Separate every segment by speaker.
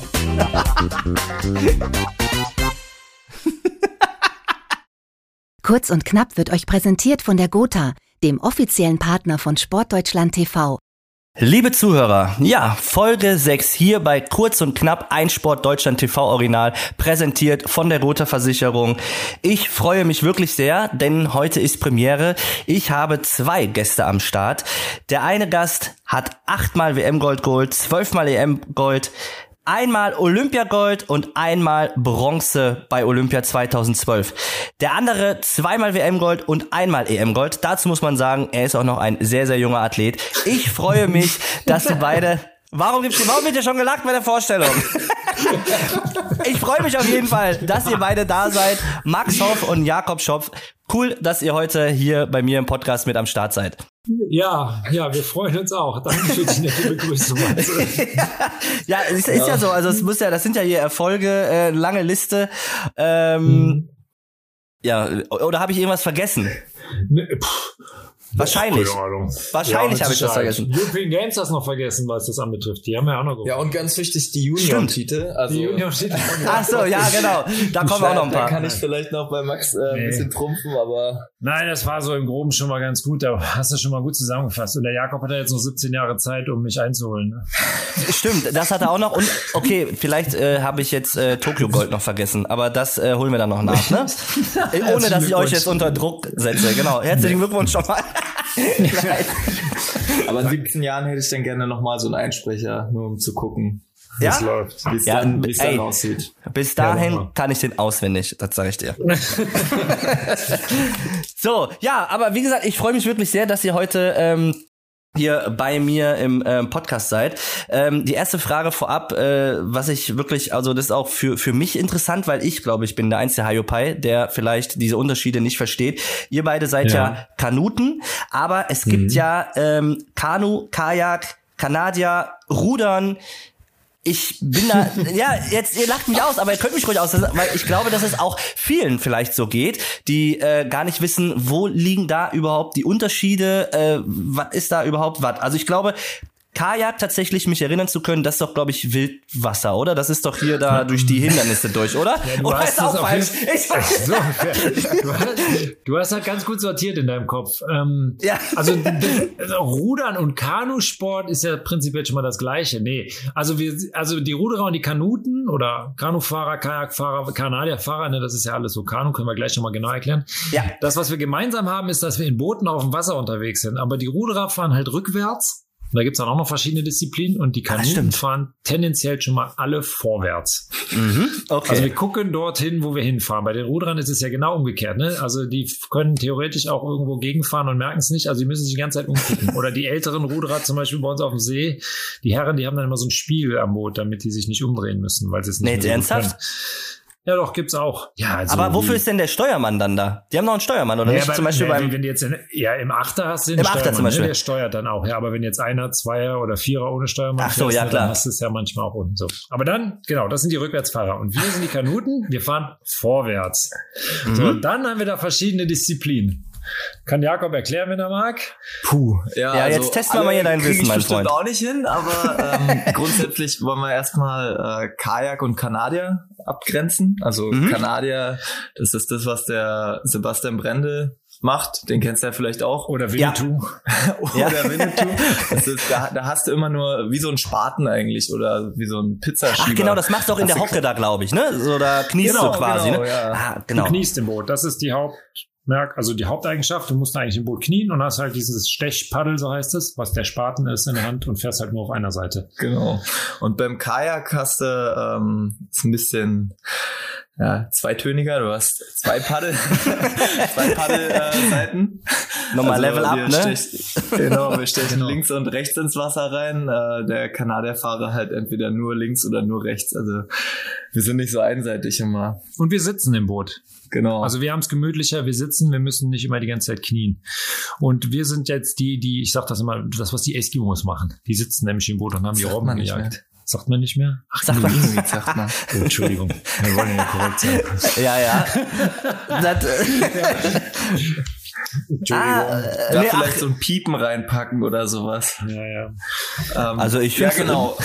Speaker 1: Kurz und knapp wird euch präsentiert von der Gotha, dem offiziellen Partner von Sportdeutschland TV.
Speaker 2: Liebe Zuhörer, ja, Folge 6 hier bei Kurz und Knapp ein Sport Deutschland TV Original, präsentiert von der Gotha Versicherung. Ich freue mich wirklich sehr, denn heute ist Premiere. Ich habe zwei Gäste am Start. Der eine Gast hat achtmal WM Gold geholt, zwölfmal EM Gold, einmal Olympiagold und einmal Bronze bei Olympia 2012. Der andere zweimal WM-Gold und einmal EM-Gold. Dazu muss man sagen, er ist auch noch ein sehr, sehr junger Athlet. Ich freue mich, dass sie beide Warum gibt's warum wird ihr schon gelacht bei der Vorstellung? Ich freue mich auf jeden Fall, dass ihr beide da seid. Max Hoff und Jakob Schopf. Cool, dass ihr heute hier bei mir im Podcast mit am Start seid.
Speaker 3: Ja, ja, wir freuen uns auch. Danke für die nette Begrüßung.
Speaker 2: ja, es ist ja. ja. so. Also es muss ja, das sind ja hier Erfolge, äh, lange Liste. Ähm, hm. Ja, oder habe ich irgendwas vergessen?
Speaker 3: Ne, pff,
Speaker 2: Wahrscheinlich. Wahrscheinlich ja, habe ich das vergessen.
Speaker 3: European Games hast noch vergessen, was das anbetrifft. Die haben ja auch noch.
Speaker 4: Ja, und ganz wichtig, die Junior-Titel.
Speaker 2: Also die Junior-Titel. Ach so, ja, genau. Da kommen auch noch ein paar.
Speaker 4: Da kann ich vielleicht noch bei Max äh, nee. ein bisschen trumpfen, aber...
Speaker 3: Nein, das war so im Groben schon mal ganz gut. Da hast du schon mal gut zusammengefasst. Und der Jakob hat ja jetzt noch 17 Jahre Zeit, um mich einzuholen. Ne?
Speaker 2: Stimmt, das hat er auch noch. Und okay, vielleicht äh, habe ich jetzt äh, Tokyo Gold noch vergessen. Aber das äh, holen wir dann noch nach, ne? Ohne, dass ich euch jetzt unter Druck setze. Genau. Herzlichen Glückwunsch schon mal.
Speaker 4: Aber in 17 Jahren hätte ich dann gerne nochmal so einen Einsprecher, nur um zu gucken.
Speaker 2: Wie ja? es
Speaker 4: läuft, wie es
Speaker 2: ja,
Speaker 4: dann, ey, dann aussieht.
Speaker 2: Bis dahin ja, kann ich den auswendig, das sage ich dir. so, ja, aber wie gesagt, ich freue mich wirklich sehr, dass ihr heute ähm, hier bei mir im äh, Podcast seid. Ähm, die erste Frage vorab, äh, was ich wirklich, also das ist auch für für mich interessant, weil ich glaube, ich bin der einzige Hayopai, der vielleicht diese Unterschiede nicht versteht. Ihr beide seid ja, ja Kanuten, aber es mhm. gibt ja ähm, Kanu, Kajak, Kanadier, Rudern, ich bin da, ja, jetzt, ihr lacht mich aus, aber ihr könnt mich ruhig aus, weil ich glaube, dass es auch vielen vielleicht so geht, die äh, gar nicht wissen, wo liegen da überhaupt die Unterschiede, äh, was ist da überhaupt was. Also ich glaube, Kajak tatsächlich mich erinnern zu können, das ist doch, glaube ich, Wildwasser, oder? Das ist doch hier da durch die Hindernisse durch, oder?
Speaker 3: Ja, du oder hast ist auch falsch? Ich weiß. So, du, hast, du hast halt ganz gut sortiert in deinem Kopf. Ähm, ja. Also, also Rudern und Kanusport ist ja prinzipiell schon mal das Gleiche. Nee, also wir, also die Ruderer und die Kanuten oder Kanufahrer, Kajakfahrer, Kanadierfahrer, ne, das ist ja alles so. Kanu können wir gleich noch mal genau erklären. Ja. Das, was wir gemeinsam haben, ist, dass wir in Booten auf dem Wasser unterwegs sind. Aber die Ruderer fahren halt rückwärts und da gibt's dann auch noch verschiedene Disziplinen und die Kanuten fahren tendenziell schon mal alle vorwärts. Mhm, okay. Also wir gucken dorthin, wo wir hinfahren. Bei den Ruderern ist es ja genau umgekehrt. Ne? Also die können theoretisch auch irgendwo gegenfahren und merken es nicht. Also die müssen sich die ganze Zeit umgucken. Oder die älteren Ruderer zum Beispiel bei uns auf dem See, die Herren, die haben dann immer so einen Spiegel am Boot, damit die sich nicht umdrehen müssen, weil sie es nicht
Speaker 2: nee, ernsthaft?
Speaker 3: Können. Ja, doch, gibt's auch. Ja,
Speaker 2: also aber wofür ist denn der Steuermann dann da? Die haben noch einen Steuermann, oder ja, nicht?
Speaker 3: Bei, zum Beispiel beim, wenn du jetzt in, ja, im Achter hast du den Im Achter zum ne? Beispiel. Ne, der steuert dann auch. Ja, aber wenn jetzt einer, Zweier oder Vierer ohne Steuermann
Speaker 2: Ach so, fährst, ja, klar.
Speaker 3: dann hast du es ja manchmal auch ohne. So. Aber dann, genau, das sind die Rückwärtsfahrer. Und wir sind die Kanuten, wir fahren vorwärts. Mhm. So, und dann haben wir da verschiedene Disziplinen. Kann Jakob erklären, wenn er mag?
Speaker 4: Puh,
Speaker 2: ja. Ja, also jetzt testen wir mal hier dein Wissen, mein Freund.
Speaker 4: auch nicht hin, aber ähm, grundsätzlich wollen wir erstmal äh, Kajak und Kanadier abgrenzen. Also mhm. Kanadier, das ist das, was der Sebastian Brende macht, den kennst du ja vielleicht auch.
Speaker 3: Oder Winnetou.
Speaker 4: Ja. oder ja. Winnetou. Das ist, da, da hast du immer nur wie so ein Spaten eigentlich oder wie so ein Pizzaschieber.
Speaker 2: Ach genau, das machst du auch in der Hocke da, glaube ich, ne? So da kniest genau, du quasi,
Speaker 3: genau,
Speaker 2: ne?
Speaker 3: Ja. Ah, genau. Du kniest im Boot, das ist die Haupt Merk, also die Haupteigenschaft, du musst eigentlich im Boot knien und hast halt dieses Stechpaddel, so heißt es, was der Spaten ist in der Hand und fährst halt nur auf einer Seite.
Speaker 4: Genau. Und beim Kajak hast du ähm, ist ein bisschen ja, zweitöniger, du hast zwei Paddel, zwei Paddelseiten.
Speaker 2: Äh, Nochmal also, Level up, ne? Stech,
Speaker 4: genau, wir stechen genau. links und rechts ins Wasser rein. Äh, der Kanadierfahrer halt entweder nur links oder nur rechts. Also wir sind nicht so einseitig immer.
Speaker 3: Und wir sitzen im Boot.
Speaker 4: Genau.
Speaker 3: Also wir haben es gemütlicher, wir sitzen, wir müssen nicht immer die ganze Zeit knien. Und wir sind jetzt die, die, ich sag das immer, das, was die Eskimos machen. Die sitzen nämlich im Boot und haben die Robben gejagt. Sagt man nicht mehr?
Speaker 2: Ach, sagt man
Speaker 3: nicht, sagt man. Oh, Entschuldigung, wir wollen ja korrekt sein.
Speaker 2: Ja, ja. das,
Speaker 4: Entschuldigung. Ah, da nee, vielleicht ach, so ein Piepen reinpacken oder sowas.
Speaker 3: Ja, ja.
Speaker 2: Ähm, also ich
Speaker 4: Ja, genau.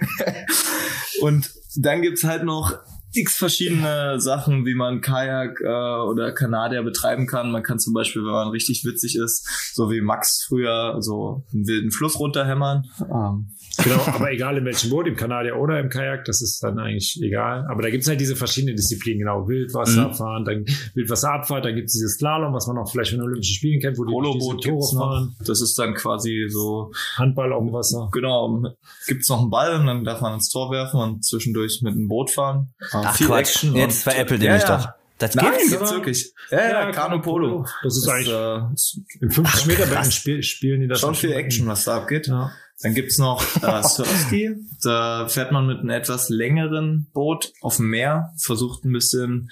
Speaker 4: Und dann gibt's halt noch x verschiedene Sachen, wie man Kajak äh, oder Kanadier betreiben kann. Man kann zum Beispiel, wenn man richtig witzig ist, so wie Max früher, so einen wilden Fluss runterhämmern. Ähm,
Speaker 3: Genau, aber egal in welchem Boot, im Kanadier oder im Kajak, das ist dann eigentlich egal. Aber da gibt's halt diese verschiedenen Disziplinen, genau. Wildwasserfahren, mhm. dann Wildwasserabfahrt, dann gibt's dieses Slalom, was man auch vielleicht von den Olympischen Spielen kennt, wo die
Speaker 4: Poloboot Tore fahren. Das ist dann quasi so
Speaker 3: Handball auf dem Wasser.
Speaker 4: Genau, gibt's noch einen Ball und dann darf man ins Tor werfen und zwischendurch mit einem Boot fahren.
Speaker 2: Ach, viel Quatsch. Action. Jetzt veräppelt ihr ja, mich ja. doch.
Speaker 4: Das Nein, gibt's, gibt's wirklich. Ja, ja, ja Kanu Polo.
Speaker 3: Das ist das, eigentlich äh, im 50 Meter Becken spiel, spielen die das
Speaker 4: schon viel Action, was da abgeht. Ja. Dann gibt's noch äh, Surfski. Da fährt man mit einem etwas längeren Boot auf dem Meer, versucht ein bisschen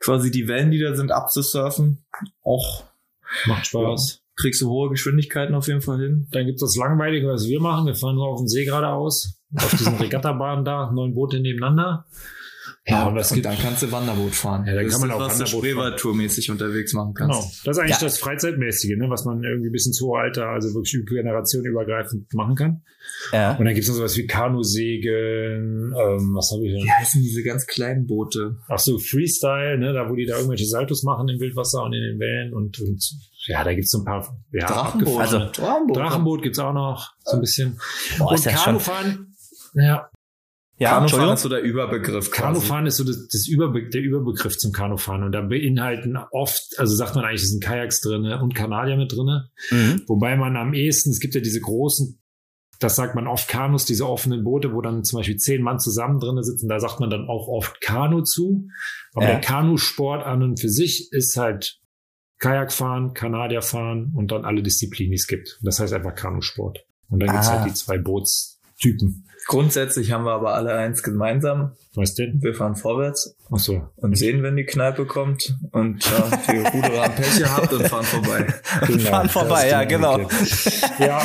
Speaker 4: quasi die Wellen, die da sind, abzusurfen. Auch
Speaker 3: macht Spaß.
Speaker 4: Ja, kriegst du hohe Geschwindigkeiten auf jeden Fall hin.
Speaker 3: Dann gibt's das Langweilige, was wir machen. Wir fahren nur auf dem See geradeaus, auf diesen Regattabahnen da, neun Boote nebeneinander.
Speaker 4: Ja, und das gibt, dann kannst du Wanderboot fahren.
Speaker 3: Ja, dann
Speaker 4: das
Speaker 3: kann man auch
Speaker 4: was Wanderboot du mäßig unterwegs machen kannst. Genau.
Speaker 3: Das ist eigentlich ja. das Freizeitmäßige, ne, was man irgendwie bis ins hohe Alter, also wirklich generationenübergreifend machen kann. Ja. Und dann gibt es noch sowas wie Kanusegeln, ähm, was habe ich
Speaker 4: denn? Wie heißen diese ganz kleinen Boote?
Speaker 3: Ach so, Freestyle, ne, da wo die da irgendwelche Saltos machen im Wildwasser und in den Wellen und, und ja, da gibt's so ein paar ja,
Speaker 4: Drachenboot.
Speaker 3: Also, Drachenboot, Drachenboot gibt's auch noch, so ein bisschen. Boah, und Kanufahren, ja,
Speaker 4: ja, Kanufahren ist so der Überbegriff.
Speaker 3: Quasi. Kanufahren ist so das, das Überbe der Überbegriff zum Kanufahren. Und da beinhalten oft, also sagt man eigentlich, es sind Kajaks drinne und Kanadier mit drinne. Mhm. Wobei man am ehesten, es gibt ja diese großen, das sagt man oft Kanus, diese offenen Boote, wo dann zum Beispiel zehn Mann zusammen drinne sitzen. Da sagt man dann auch oft Kanu zu. Aber ja. der Kanusport an und für sich ist halt Kajakfahren, Kanadierfahren und dann alle Disziplinen, die es gibt. Das heißt einfach Kanusport. Und dann ah. gibt's halt die zwei Bootstypen.
Speaker 4: Grundsätzlich haben wir aber alle eins gemeinsam.
Speaker 3: Was denn?
Speaker 4: Wir fahren vorwärts.
Speaker 3: Ach so.
Speaker 4: Und sehen, wenn die Kneipe kommt. Und ja, die Ruderer haben Pech gehabt und fahren vorbei.
Speaker 2: Genau, fahren vorbei, ja, genau.
Speaker 3: Ja.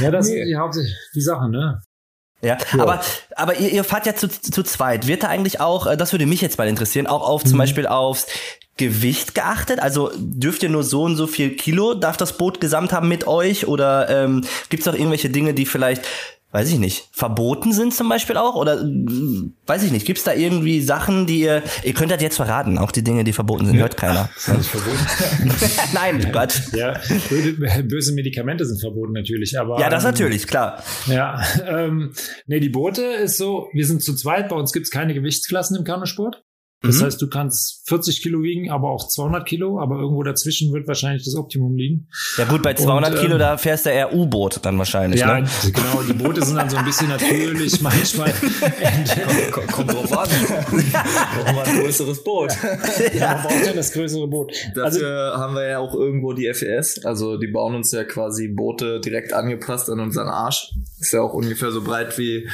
Speaker 3: ja, das nee. sind die die Sachen, ne?
Speaker 2: Ja, ja, aber, aber ihr, ihr fahrt ja zu, zu zweit. Wird da eigentlich auch, äh, das würde mich jetzt mal interessieren, auch auf mhm. zum Beispiel aufs Gewicht geachtet? Also dürft ihr nur so und so viel Kilo, darf das Boot gesamt haben mit euch? Oder ähm, gibt es auch irgendwelche Dinge, die vielleicht weiß ich nicht, verboten sind zum Beispiel auch? Oder weiß ich nicht, gibt es da irgendwie Sachen, die ihr, ihr könnt das jetzt verraten, auch die Dinge, die verboten sind, hört keiner.
Speaker 3: Ist verboten?
Speaker 2: Nein, Gott.
Speaker 3: Ja, böse Medikamente sind verboten natürlich, aber.
Speaker 2: Ja, das ähm, natürlich, klar.
Speaker 3: Ja, ähm, nee, die Boote ist so, wir sind zu zweit, bei uns gibt es keine Gewichtsklassen im Kanusport. Das mhm. heißt, du kannst 40 Kilo wiegen, aber auch 200 Kilo, aber irgendwo dazwischen wird wahrscheinlich das Optimum liegen.
Speaker 2: Ja gut, bei 200 Und, Kilo, ähm, da fährst du eher U-Boot dann wahrscheinlich.
Speaker 3: Ja,
Speaker 2: ne?
Speaker 3: genau. Die Boote sind dann so ein bisschen natürlich manchmal.
Speaker 4: Kommt drauf an. Brauchen wir ein größeres Boot.
Speaker 3: Ja, man braucht ja das größere Boot.
Speaker 4: Dafür also, haben wir ja auch irgendwo die FES. Also die bauen uns ja quasi Boote direkt angepasst an unseren Arsch. Ist ja auch ungefähr so breit wie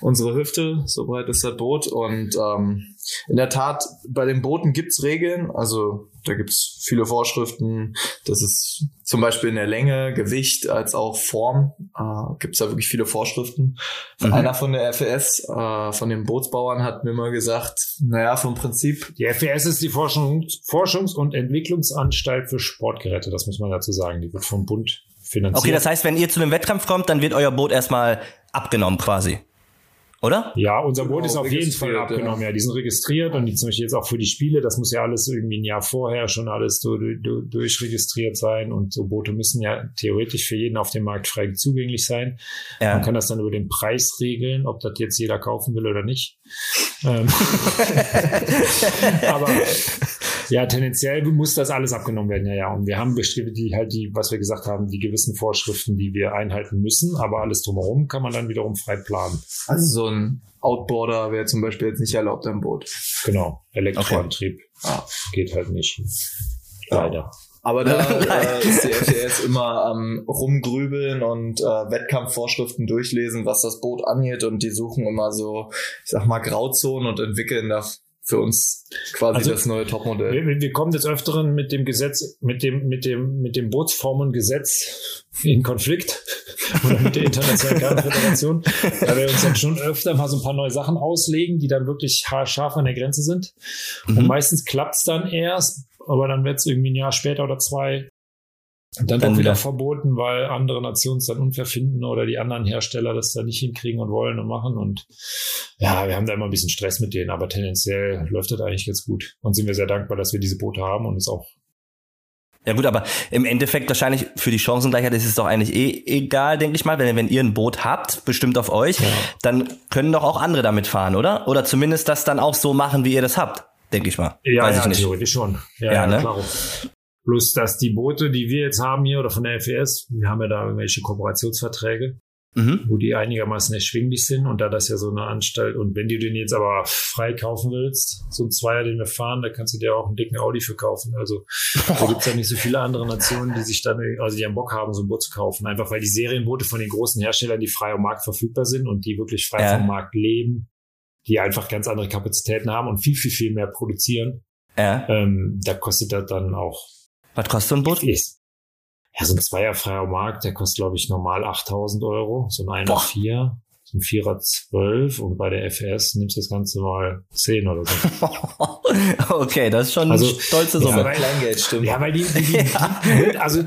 Speaker 4: unsere Hüfte. So breit ist das Boot. Und ähm, in der Tat, bei den Booten gibt's Regeln, also da gibt's viele Vorschriften. Das ist zum Beispiel in der Länge, Gewicht als auch Form. Äh, gibt's da wirklich viele Vorschriften. Mhm. Einer von der FES, äh, von den Bootsbauern, hat mir mal gesagt, naja, vom Prinzip.
Speaker 3: Die FES ist die Forschungs-, Forschungs und Entwicklungsanstalt für Sportgeräte, das muss man dazu sagen. Die wird vom Bund finanziert.
Speaker 2: Okay, das heißt, wenn ihr zu einem Wettkampf kommt, dann wird euer Boot erstmal abgenommen quasi oder?
Speaker 3: Ja, unser Boot genau, ist auf jeden Fall abgenommen. Ja. ja. die sind registriert und die zum Beispiel jetzt auch für die Spiele. Das muss ja alles irgendwie ein Jahr vorher schon alles so durchregistriert sein und so Boote müssen ja theoretisch für jeden auf dem Markt frei zugänglich sein. Ja. Man kann das dann über den Preis regeln, ob das jetzt jeder kaufen will oder nicht. Ähm, aber ja, tendenziell muss das alles abgenommen werden, ja, ja. Und wir haben bestimmt die halt die, was wir gesagt haben, die gewissen Vorschriften, die wir einhalten müssen, aber alles drumherum kann man dann wiederum frei planen.
Speaker 4: Also so ein Outboarder wäre zum Beispiel jetzt nicht erlaubt am Boot.
Speaker 3: Genau, Elektroantrieb okay. ah. geht halt nicht. Leider.
Speaker 4: Aber da äh, ist die FDS immer am ähm, rumgrübeln und äh, Wettkampfvorschriften durchlesen, was das Boot angeht und die suchen immer so, ich sag mal, Grauzonen und entwickeln da für uns quasi also, das neue Topmodell.
Speaker 3: Wir, wir kommen des Öfteren mit dem Gesetz, mit dem, mit dem, mit dem Bootsformengesetz in Konflikt oder mit der Internationalen Gartenföderation, da wir uns dann schon öfter mal so ein paar neue Sachen auslegen, die dann wirklich haarscharf an der Grenze sind. Mhm. Und meistens klappt's dann erst, aber dann wird's irgendwie ein Jahr später oder zwei dann, dann wieder verboten, weil andere Nationen es dann unfair finden oder die anderen Hersteller das dann nicht hinkriegen und wollen und machen und Ja, wir haben da immer ein bisschen Stress mit denen, aber tendenziell läuft das eigentlich ganz gut. Und sind wir sehr dankbar, dass wir diese Boote haben und es auch
Speaker 2: ja gut, aber im Endeffekt wahrscheinlich für die Chancengleichheit ist es doch eigentlich eh egal, denke ich mal. Wenn, wenn ihr ein Boot habt, bestimmt auf euch, ja. dann können doch auch andere damit fahren, oder? Oder zumindest das dann auch so machen, wie ihr das habt, denke ich mal.
Speaker 3: Ja, Weiß ja, ich nicht. theoretisch schon. Ja, ja, ja ne? klar. Plus, dass die Boote, die wir jetzt haben hier oder von der FES, wir haben ja da irgendwelche Kooperationsverträge, mhm. wo die einigermaßen erschwinglich sind und da das ja so eine Anstalt und wenn du den jetzt aber frei kaufen willst, so ein Zweier, den wir fahren, da kannst du dir auch einen dicken Audi für kaufen. Also da gibt es ja nicht so viele andere Nationen, die sich dann, also die am Bock haben, so ein Boot zu kaufen. Einfach weil die Serienboote von den großen Herstellern, die frei am Markt verfügbar sind und die wirklich frei ja. vom Markt leben, die einfach ganz andere Kapazitäten haben und viel, viel, viel mehr produzieren. Ja. Ähm, da kostet das dann auch.
Speaker 2: Was kostet so ein Boot? Ist,
Speaker 3: ja, so ein zweierfreier Markt, der kostet, glaube ich, normal 8000 Euro. So ein Einer 4, so ein Vierer 12 und bei der FS nimmst du das Ganze mal 10 oder so.
Speaker 2: okay, das ist schon also, eine stolze Summe.
Speaker 3: Ja, weil, Kleingeld, stimmt. Ja, weil die, die, die, die also,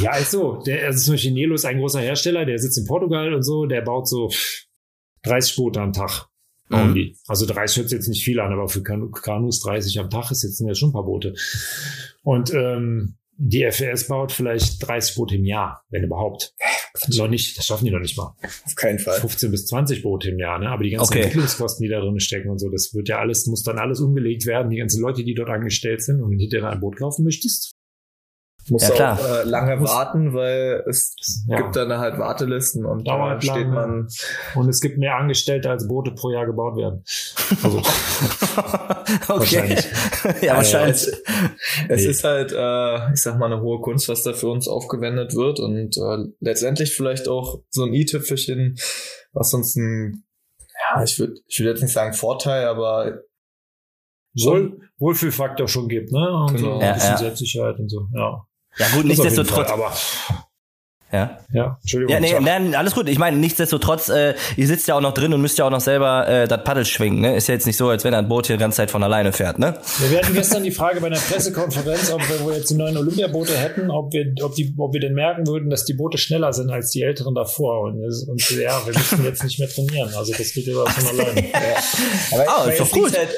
Speaker 3: ja, ist so. Der, also zum Beispiel Nelo ist ein großer Hersteller, der sitzt in Portugal und so, der baut so 30 Boote am Tag. Mhm. Also 30 hört sich jetzt nicht viel an, aber für Kanus 30 am Tag ist jetzt sind ja schon ein paar Boote. Und ähm, die FES baut vielleicht 30 Boote im Jahr, wenn überhaupt. Noch nicht, das schaffen die noch nicht mal.
Speaker 4: Auf keinen Fall.
Speaker 3: 15 bis 20 Boote im Jahr, ne? Aber die ganzen okay. Entwicklungskosten, die da drin stecken und so, das wird ja alles, muss dann alles umgelegt werden. Die ganzen Leute, die dort angestellt sind und hinterher ein Boot kaufen möchtest,
Speaker 4: muss ja, auch äh, lange muss, warten, weil es ja. gibt dann halt Wartelisten und da steht lange. man.
Speaker 3: Und es gibt mehr Angestellte, als Boote pro Jahr gebaut werden. Also
Speaker 2: okay. ja, wahrscheinlich.
Speaker 4: es, es nee. ist halt, äh, ich sag mal, eine hohe Kunst, was da für uns aufgewendet wird und äh, letztendlich vielleicht auch so ein i-Tüpfelchen, was uns ein, ja, ich würde ich würd jetzt nicht sagen Vorteil, aber
Speaker 3: Wohl, Wohlfühlfaktor schon gibt, ne? Und genau. so ein bisschen ja, ja. Selbstsicherheit und so, ja.
Speaker 2: Ja gut, nichtsdestotrotz.
Speaker 3: Aber
Speaker 2: ja. Ja, Entschuldigung. Ja, nee, nee, alles gut. Ich meine, nichtsdestotrotz, äh, ihr sitzt ja auch noch drin und müsst ja auch noch selber äh, das Paddel schwingen. Ne? Ist ja jetzt nicht so, als wenn ein Boot hier die ganze Zeit von alleine fährt. Ne?
Speaker 3: Ja, wir hatten gestern die Frage bei einer Pressekonferenz, ob wir, jetzt die neuen Olympiaboote hätten, ob wir, ob, die, ob wir denn merken würden, dass die Boote schneller sind als die älteren davor. Und, und ja, wir müssen jetzt nicht mehr trainieren. Also das geht ja von alleine. ja.
Speaker 4: Aber ah, ist doch gut. Halt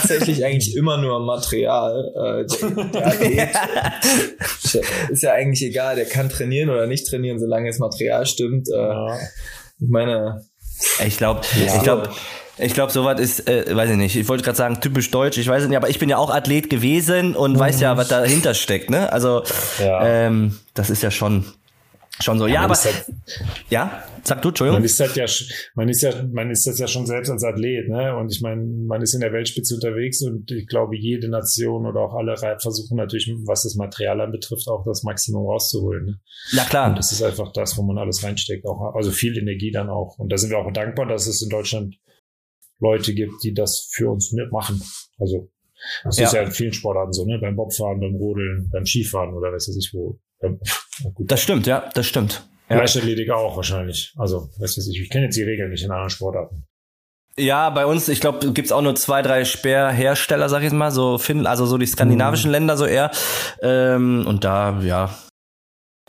Speaker 4: tatsächlich eigentlich immer nur Material. Äh, der, der ist ja eigentlich egal, der kann trainieren oder nicht trainieren, solange das Material stimmt. Äh, ja. Ich meine.
Speaker 2: Ich glaube, ja. ich glaube. Ich glaube, sowas ist, äh, weiß ich nicht, ich wollte gerade sagen, typisch deutsch, ich weiß es nicht, aber ich bin ja auch Athlet gewesen und mhm. weiß ja, was dahinter steckt, ne? Also, ja. ähm, das ist ja schon, schon so. Ja, ja aber, halt, ja? Sag du, Entschuldigung.
Speaker 3: Man ist, halt ja, man ist ja, man ist das ja schon selbst als Athlet, ne? Und ich meine, man ist in der Weltspitze unterwegs und ich glaube, jede Nation oder auch alle versuchen natürlich, was das Material anbetrifft, auch das Maximum rauszuholen. Ne?
Speaker 2: Ja, klar.
Speaker 3: Und das ist einfach das, wo man alles reinsteckt, auch, also viel Energie dann auch. Und da sind wir auch dankbar, dass es in Deutschland Leute gibt, die das für uns mitmachen. Also, das ja. ist ja in vielen Sportarten so, ne? Beim Bobfahren, beim Rodeln, beim Skifahren oder weiß ich wo.
Speaker 2: Das stimmt, ja, das stimmt.
Speaker 3: Ja. Leichtathletik auch wahrscheinlich. Also, weiß ich, ich kenne jetzt die Regeln nicht in anderen Sportarten.
Speaker 2: Ja, bei uns, ich glaube, gibt's auch nur zwei, drei Speerhersteller, sag ich mal, so Finn, also so die skandinavischen mhm. Länder so eher. Ähm, und da, ja,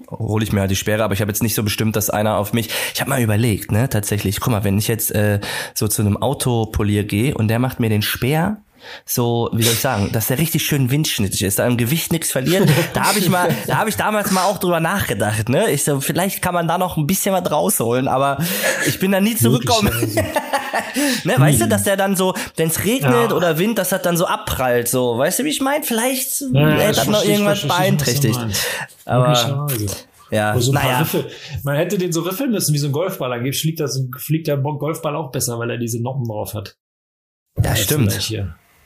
Speaker 2: hole ich mir halt die Sperre, aber ich habe jetzt nicht so bestimmt, dass einer auf mich. Ich habe mal überlegt, ne, tatsächlich. Guck mal, wenn ich jetzt äh, so zu einem Autopolier gehe und der macht mir den Speer so, wie soll ich sagen, dass der richtig schön windschnittig ist, da im Gewicht nichts verliert. Da habe ich mal, da habe ich damals mal auch drüber nachgedacht, ne? Ich so, vielleicht kann man da noch ein bisschen was rausholen, aber ich bin da nie zurückgekommen. ne, weißt du, dass der dann so, wenn es regnet ja. oder Wind, dass das dann so abprallt, so, weißt du, wie ich meine? Vielleicht ja, ja, hat noch irgendwas beeinträchtigt. Aber ja,
Speaker 3: so naja. Riffel. Man hätte den so riffeln müssen wie so ein Golfball. Angeblich fliegt, das, fliegt der Golfball auch besser, weil er diese Noppen drauf hat.
Speaker 2: Das stimmt.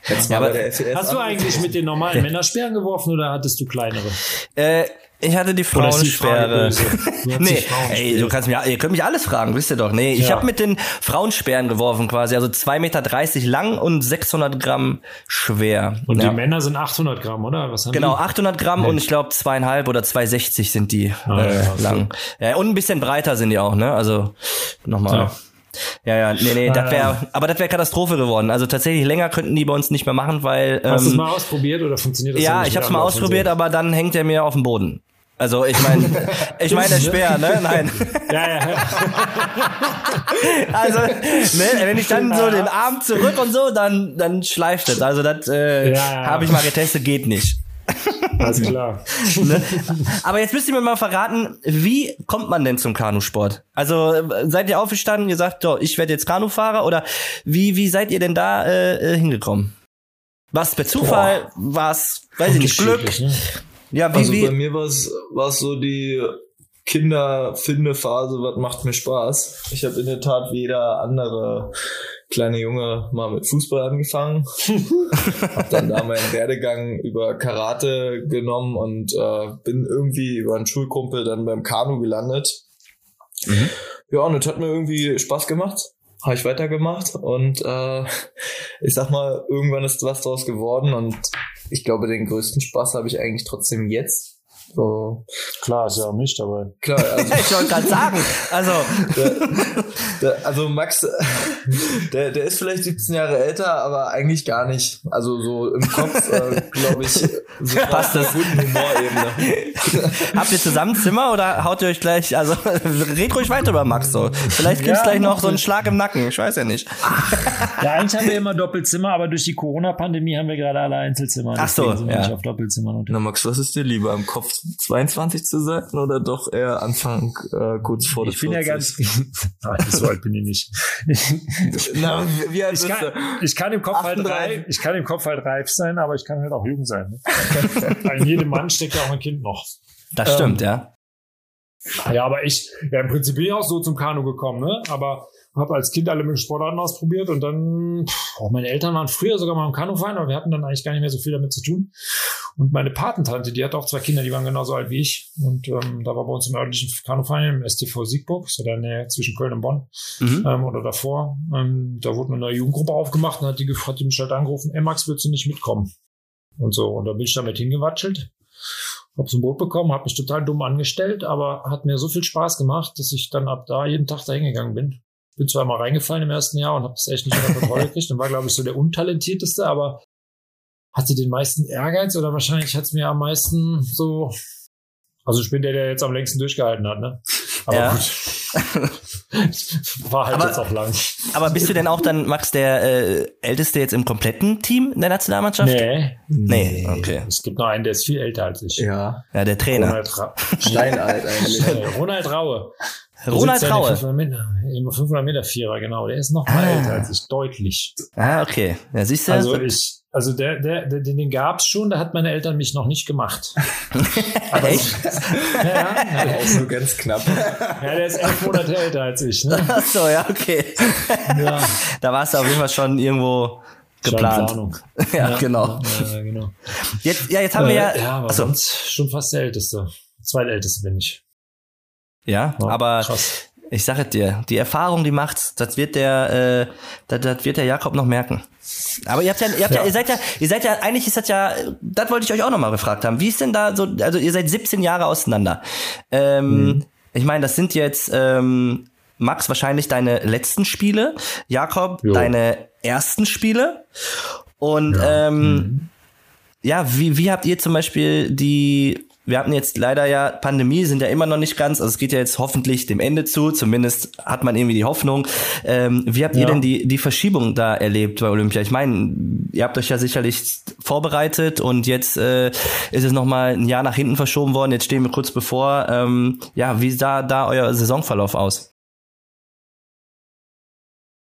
Speaker 3: Ja, aber hast du eigentlich mit den normalen Männersperren geworfen oder hattest du kleinere?
Speaker 2: Äh, ich hatte die Frauensperre. nee, ey, du kannst mir, ihr könnt mich alles fragen, wisst ihr doch. Nee, ich ja. habe mit den Frauensperren geworfen quasi, also 2,30 Meter lang und 600 Gramm schwer.
Speaker 3: Und ja. die Männer sind 800 Gramm, oder?
Speaker 2: Was haben genau, die? 800 Gramm nee. und ich glaube zweieinhalb oder 2,60 sind die ah, äh, ja, lang. Ja, und ein bisschen breiter sind die auch, ne? Also nochmal. Ja. Ja, nee, nee, das wäre, aber das wäre Katastrophe geworden. Also tatsächlich länger könnten die bei uns nicht mehr machen, weil.
Speaker 3: Hast ähm, du es mal ausprobiert oder funktioniert das?
Speaker 2: Ja, ich habe es mal ausprobiert, so? aber dann hängt er mir auf dem Boden. Also ich meine, ich meine der Speer, ne? Nein. Ja, ja. also, ne, wenn ich dann so den Arm zurück und so, dann, dann schleift es. Also das äh, ja, ja. habe ich mal getestet, geht nicht.
Speaker 3: Alles klar.
Speaker 2: ne? Aber jetzt müsst ihr mir mal verraten, wie kommt man denn zum Kanusport? Also seid ihr aufgestanden, ihr sagt, so, ich werde jetzt Kanufahrer oder wie, wie seid ihr denn da äh, äh hingekommen? Was per Zufall? Was, weiß ich nicht, Glück? Ne?
Speaker 4: Ja, wie, also wie? bei mir war es so die Kinderfindephase, was macht mir Spaß. Ich habe in der Tat wie jeder andere kleine Junge mal mit Fußball angefangen. hab dann da meinen Werdegang über Karate genommen und äh, bin irgendwie über einen Schulkumpel dann beim Kanu gelandet. Mhm. Ja, und es hat mir irgendwie Spaß gemacht. Habe ich weitergemacht und äh, ich sag mal, irgendwann ist was draus geworden und ich glaube, den größten Spaß habe ich eigentlich trotzdem jetzt. So.
Speaker 3: Klar, ist ja auch nicht dabei.
Speaker 2: Klar, also ich wollte gerade sagen, also
Speaker 4: der, der, also Max, der, der ist vielleicht 17 Jahre älter, aber eigentlich gar nicht. Also so im Kopf, äh, glaube ich, so
Speaker 2: passt das. Guten Humorebene. Habt ihr zusammen Zimmer oder haut ihr euch gleich? Also red ruhig weiter über Max so. Vielleicht gibt's ja, gleich noch so einen Schlag im Nacken. Ich weiß ja nicht.
Speaker 3: Ja, eigentlich haben wir immer Doppelzimmer, aber durch die Corona-Pandemie haben wir gerade alle Einzelzimmer.
Speaker 2: Ach so, ja.
Speaker 4: auf Doppelzimmer. Na Max, was ist dir lieber am Kopf 22 zu sein oder doch eher Anfang äh, kurz vor der
Speaker 3: Ich bin 40? ja ganz Nein, so alt bin ich nicht. Na, wie alt ich, kann, ich kann im Kopf 38. halt reif, ich kann im Kopf halt reif sein, aber ich kann halt auch jung sein. Ne? In jedem Mann steckt ja auch ein Kind noch.
Speaker 2: Das stimmt, ähm, ja.
Speaker 3: Ja, aber ich, ja, im Prinzip bin ich auch so zum Kanu gekommen, ne? Aber habe als Kind alle möglichen Sportarten ausprobiert und dann, auch meine Eltern waren früher sogar mal im Kanuverein, aber wir hatten dann eigentlich gar nicht mehr so viel damit zu tun. Und meine Patentante, die hat auch zwei Kinder, die waren genauso alt wie ich. Und ähm, da war bei uns im örtlichen Kanuverein, im STV Siegburg, so der Nähe zwischen Köln und Bonn, mhm. ähm, oder davor. Ähm, da wurde eine neue Jugendgruppe aufgemacht und hat die, hat die mich halt angerufen, ey Max, willst du nicht mitkommen? Und so, und da bin ich damit hingewatschelt hab so ein Boot bekommen, habe mich total dumm angestellt, aber hat mir so viel Spaß gemacht, dass ich dann ab da jeden Tag da hingegangen bin bin zwar mal reingefallen im ersten Jahr und habe das echt nicht unter Kontrolle gekriegt und war, glaube ich, so der untalentierteste, aber hatte den meisten Ehrgeiz oder wahrscheinlich hat es mir am meisten so. Also ich bin der, der jetzt am längsten durchgehalten hat, ne? Aber ja. gut. War halt aber, jetzt auch lang.
Speaker 2: Aber bist du denn auch dann, Max, der äh, Älteste jetzt im kompletten Team der Nationalmannschaft?
Speaker 3: Nee.
Speaker 2: Nee, okay.
Speaker 3: Es gibt noch einen, der ist viel älter als ich.
Speaker 2: Ja. Ja, der Trainer.
Speaker 3: Ronald Ra Steinalt eigentlich. Ronald Raue.
Speaker 2: Ronald Raue.
Speaker 3: 500 Meter, 500 Meter Vierer, genau. Der ist noch mal ah. älter als ich, deutlich.
Speaker 2: Ah, okay. Ja, siehst du.
Speaker 3: Also ich, also der, der, der den gab's schon, da hat meine Eltern mich noch nicht gemacht.
Speaker 2: Aber Echt?
Speaker 4: ja, ja, der ist so ganz knapp.
Speaker 3: Ja, der ist elf Monate älter als ich. Ne?
Speaker 2: Ach so, ja, okay. Ja. Da warst du auf jeden Fall schon irgendwo geplant. ja, ja, genau. Ja, genau. Jetzt, ja, jetzt haben wir ja.
Speaker 3: Äh, ja, aber achso. sonst schon fast der Älteste. Zweitälteste bin ich.
Speaker 2: Ja, ja aber krass. ich sage dir, die Erfahrung, die macht's, das wird der, äh, das, das wird der Jakob noch merken. Aber ihr habt ja, ihr habt ja. ja, ihr seid ja, ihr seid ja, eigentlich ist das ja, das wollte ich euch auch nochmal gefragt haben. Wie ist denn da so, also ihr seid 17 Jahre auseinander. Ähm, mhm. Ich meine, das sind jetzt, ähm, Max, wahrscheinlich deine letzten Spiele, Jakob, jo. deine ersten Spiele. Und ja. ähm, mhm. ja, wie, wie habt ihr zum Beispiel die wir hatten jetzt leider ja Pandemie, sind ja immer noch nicht ganz, also es geht ja jetzt hoffentlich dem Ende zu, zumindest hat man irgendwie die Hoffnung. Ähm, wie habt ja. ihr denn die, die Verschiebung da erlebt bei Olympia? Ich meine, ihr habt euch ja sicherlich vorbereitet und jetzt äh, ist es nochmal ein Jahr nach hinten verschoben worden, jetzt stehen wir kurz bevor. Ähm, ja, wie sah da euer Saisonverlauf aus?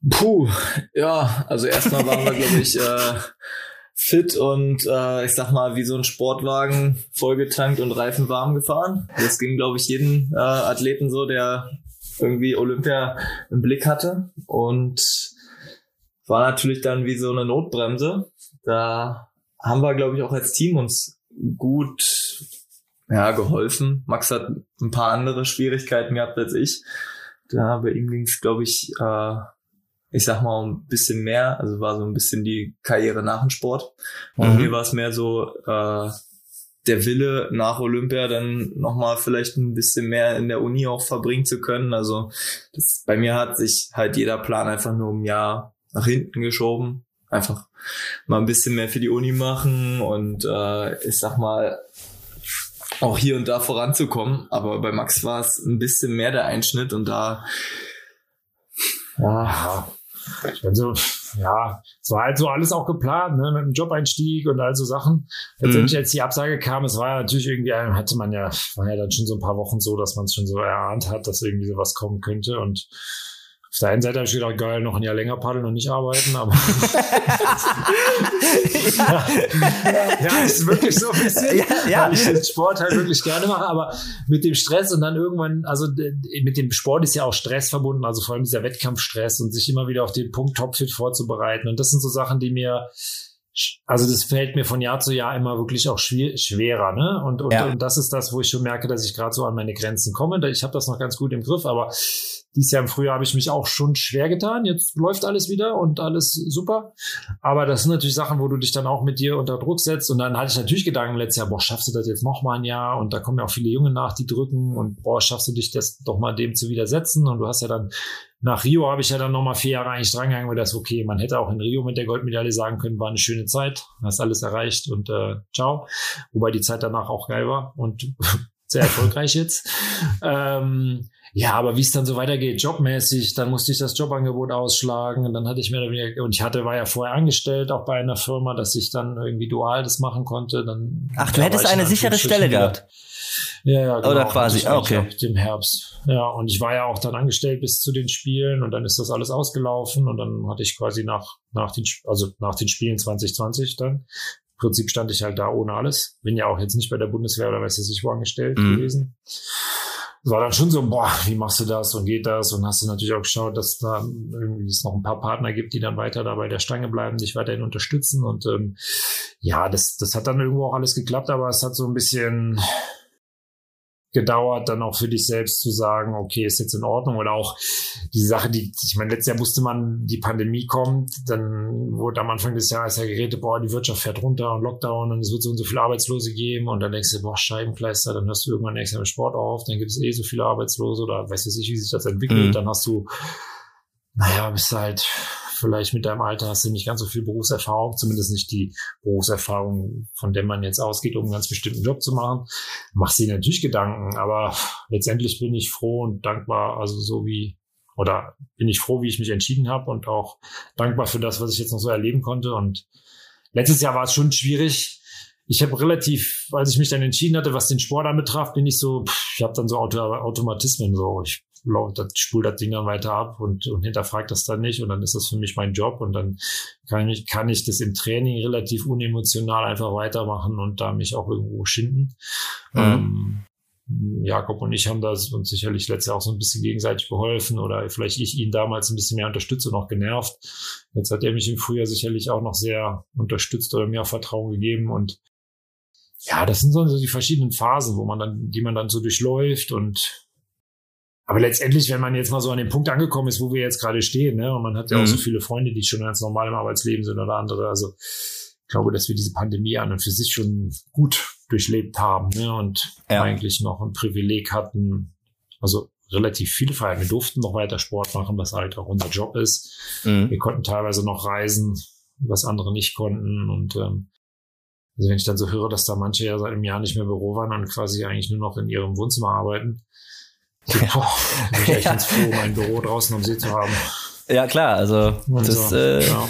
Speaker 4: Puh, ja, also erstmal waren wir, glaube ich, äh, fit und äh, ich sag mal wie so ein Sportwagen vollgetankt und Reifen warm gefahren. Das ging, glaube ich, jeden äh, Athleten so, der irgendwie Olympia im Blick hatte und war natürlich dann wie so eine Notbremse. Da haben wir, glaube ich, auch als Team uns gut ja, geholfen. Max hat ein paar andere Schwierigkeiten gehabt als ich. Da bei ihm ging es, glaube ich, äh, ich sag mal, ein bisschen mehr, also war so ein bisschen die Karriere nach dem Sport. Und mhm. mir war es mehr so äh, der Wille nach Olympia dann nochmal vielleicht ein bisschen mehr in der Uni auch verbringen zu können. Also das, bei mir hat sich halt jeder Plan einfach nur ein Jahr nach hinten geschoben. Einfach mal ein bisschen mehr für die Uni machen und äh, ich sag mal, auch hier und da voranzukommen. Aber bei Max war es ein bisschen mehr der Einschnitt und da
Speaker 3: ja, also, ja, es war halt so alles auch geplant, ne, mit dem Job-Einstieg und all so Sachen. Letztendlich, mhm. als die Absage kam, es war ja natürlich irgendwie, hatte man ja, war ja dann schon so ein paar Wochen so, dass man es schon so erahnt hat, dass irgendwie sowas kommen könnte und auf der einen Seite habe ich gedacht, geil, noch ein Jahr länger paddeln und nicht arbeiten, aber ja. ja, ist wirklich so ein bisschen, ja, ja. weil ich den Sport halt wirklich gerne mache, aber mit dem Stress und dann irgendwann, also mit dem Sport ist ja auch Stress verbunden, also vor allem dieser Wettkampfstress und sich immer wieder auf den Punkt topfit vorzubereiten und das sind so Sachen, die mir also das fällt mir von Jahr zu Jahr immer wirklich auch schwer, schwerer, ne? Und, und, ja. und das ist das, wo ich schon merke, dass ich gerade so an meine Grenzen komme. Ich habe das noch ganz gut im Griff, aber dieses Jahr im Frühjahr habe ich mich auch schon schwer getan. Jetzt läuft alles wieder und alles super. Aber das sind natürlich Sachen, wo du dich dann auch mit dir unter Druck setzt. Und dann hatte ich natürlich Gedanken letztes Jahr, boah, schaffst du das jetzt noch mal ein Jahr? Und da kommen ja auch viele Junge nach, die drücken. Und boah, schaffst du dich das doch mal dem zu widersetzen? Und du hast ja dann nach Rio habe ich ja dann nochmal vier Jahre eigentlich drangegangen, weil das okay, man hätte auch in Rio mit der Goldmedaille sagen können, war eine schöne Zeit, hast alles erreicht und äh, ciao. Wobei die Zeit danach auch geil war und sehr erfolgreich jetzt. Ähm, ja, aber wie es dann so weitergeht, jobmäßig, dann musste ich das Jobangebot ausschlagen und dann hatte ich mehr oder weniger, und ich hatte, war ja vorher angestellt, auch bei einer Firma, dass ich dann irgendwie dual das machen konnte. Dann,
Speaker 2: Ach, du hättest eine sichere Stelle gehabt.
Speaker 3: Ja, ja, genau.
Speaker 2: Oder quasi, ah, okay.
Speaker 3: Im Herbst. Ja, und ich war ja auch dann angestellt bis zu den Spielen und dann ist das alles ausgelaufen und dann hatte ich quasi nach, nach den, also nach den Spielen 2020 dann, Prinzip stand ich halt da ohne alles. Bin ja auch jetzt nicht bei der Bundeswehr oder weiß ich wo angestellt mhm. gewesen war dann schon so, boah, wie machst du das und geht das? Und hast du natürlich auch geschaut, dass da irgendwie es noch ein paar Partner gibt, die dann weiter da bei der Stange bleiben, dich weiterhin unterstützen. Und ähm, ja, das, das hat dann irgendwo auch alles geklappt, aber es hat so ein bisschen gedauert, dann auch für dich selbst zu sagen, okay, ist jetzt in Ordnung. Oder auch die Sache, die, ich meine, letztes Jahr wusste man, die Pandemie kommt, dann wurde am Anfang des Jahres ja geredet, boah, die Wirtschaft fährt runter und Lockdown und es wird so und so viele Arbeitslose geben. Und dann denkst du, boah, Scheibenkleister, dann hörst du irgendwann nächstes Jahr Sport auf, dann gibt es eh so viele Arbeitslose oder weiß ich, wie sich das entwickelt, mhm. dann hast du, naja, bist halt vielleicht mit deinem Alter hast du nicht ganz so viel Berufserfahrung, zumindest nicht die Berufserfahrung, von der man jetzt ausgeht, um einen ganz bestimmten Job zu machen. Machst dir natürlich Gedanken, aber letztendlich bin ich froh und dankbar, also so wie oder bin ich froh, wie ich mich entschieden habe und auch dankbar für das, was ich jetzt noch so erleben konnte. Und letztes Jahr war es schon schwierig. Ich habe relativ, als ich mich dann entschieden hatte, was den Sport anbetraf, bin ich so, ich habe dann so Auto Automatismen so. Ich spult das Ding dann weiter ab und, und hinterfragt das dann nicht und dann ist das für mich mein Job und dann kann ich, kann ich das im Training relativ unemotional einfach weitermachen und da mich auch irgendwo schinden. Mhm. Ähm, Jakob und ich haben das uns sicherlich letztes Jahr auch so ein bisschen gegenseitig geholfen oder vielleicht ich ihn damals ein bisschen mehr unterstützt und auch genervt. Jetzt hat er mich im Frühjahr sicherlich auch noch sehr unterstützt oder mir auch Vertrauen gegeben und ja, das sind so die verschiedenen Phasen, wo man dann, die man dann so durchläuft und aber letztendlich, wenn man jetzt mal so an dem Punkt angekommen ist, wo wir jetzt gerade stehen, ne, und man hat ja mhm. auch so mhm. viele Freunde, die schon ganz normal im Arbeitsleben sind oder andere, also ich glaube, dass wir diese Pandemie an und für sich schon gut durchlebt haben ne, und ja. eigentlich noch ein Privileg hatten, also relativ viele Freiheiten. Wir durften noch weiter Sport machen, was halt auch unser Job ist. Mhm. Wir konnten teilweise noch reisen, was andere nicht konnten. Und ähm, also wenn ich dann so höre, dass da manche ja seit einem Jahr nicht mehr Büro waren und quasi eigentlich nur noch in ihrem Wohnzimmer arbeiten, Boah, bin ich echt ganz froh, mein Büro draußen am See zu haben.
Speaker 2: Ja, klar, also Und das so, äh, ja.